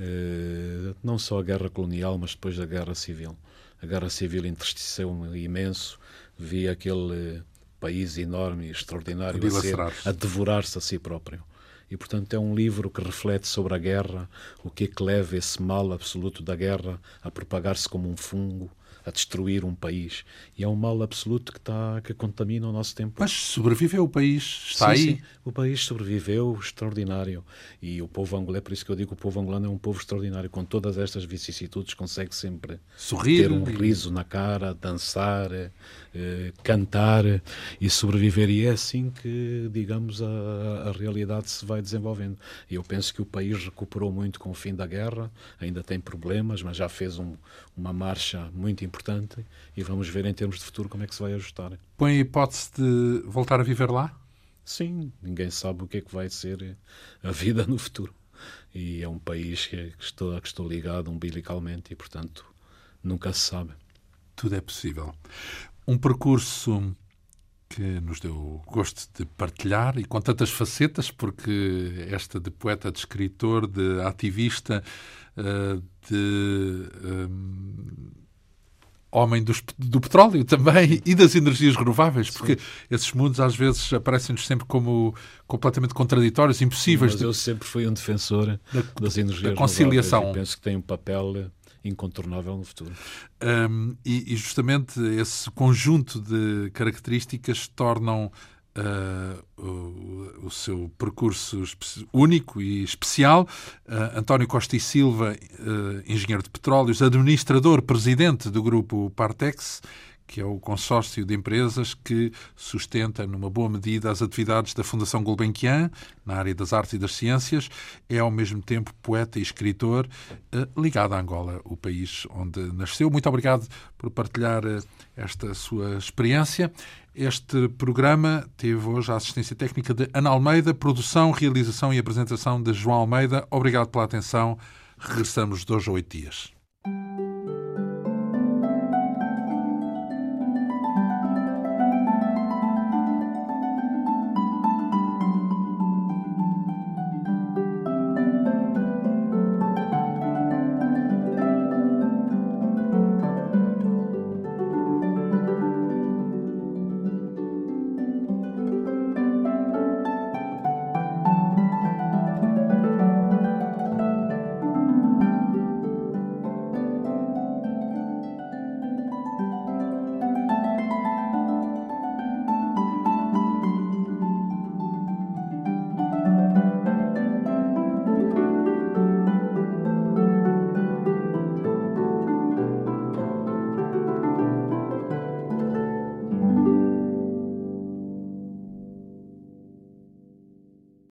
Uh, não só a guerra colonial, mas depois da guerra civil. A guerra civil entristeceu-me imenso. Vi aquele país enorme e extraordinário a, ser, a devorar-se a si próprio. E, portanto, é um livro que reflete sobre a guerra, o que é que leva esse mal absoluto da guerra a propagar-se como um fungo, a destruir um país. E é um mal absoluto que, está, que contamina o nosso tempo. Mas sobreviveu o país, está sim, aí. Sim. O país sobreviveu, extraordinário. E o povo angolano, é por isso que eu digo que o povo angolano é um povo extraordinário. Com todas estas vicissitudes, consegue sempre Sorrir, ter um riso na cara, dançar, eh, cantar e sobreviver. E é assim que, digamos, a, a realidade se vai desenvolvendo. E eu penso que o país recuperou muito com o fim da guerra, ainda tem problemas, mas já fez um, uma marcha muito importante e vamos ver em termos de futuro como é que se vai ajustar. Põe a hipótese de voltar a viver lá? Sim, ninguém sabe o que é que vai ser a vida no futuro. E é um país que estou, a que estou ligado umbilicalmente e, portanto, nunca se sabe. Tudo é possível. Um percurso que nos deu gosto de partilhar e com tantas facetas, porque esta de poeta, de escritor, de ativista, eh, de um, homem dos, do petróleo também e das energias renováveis, porque Sim. esses mundos às vezes aparecem-nos sempre como completamente contraditórios, impossíveis. Mas de... eu sempre fui um defensor da, das energias da conciliação. renováveis penso que tem um papel incontornável no futuro. Um, e, e, justamente esse conjunto de características tornam Uh, o, o, seu percurso único e especial. Uh, António Costa e Silva, uh, engenheiro de petróleos, administrador, presidente do grupo Partex, que é o consórcio de empresas que sustenta, numa boa medida, as atividades da Fundação Gulbenkian, na área das artes e das ciências, é ao mesmo tempo poeta e escritor ligado a Angola, o país onde nasceu. Muito obrigado por partilhar esta sua experiência. Este programa teve hoje a assistência técnica de Ana Almeida, produção, realização e apresentação de João Almeida. Obrigado pela atenção. Regressamos dois a oito dias.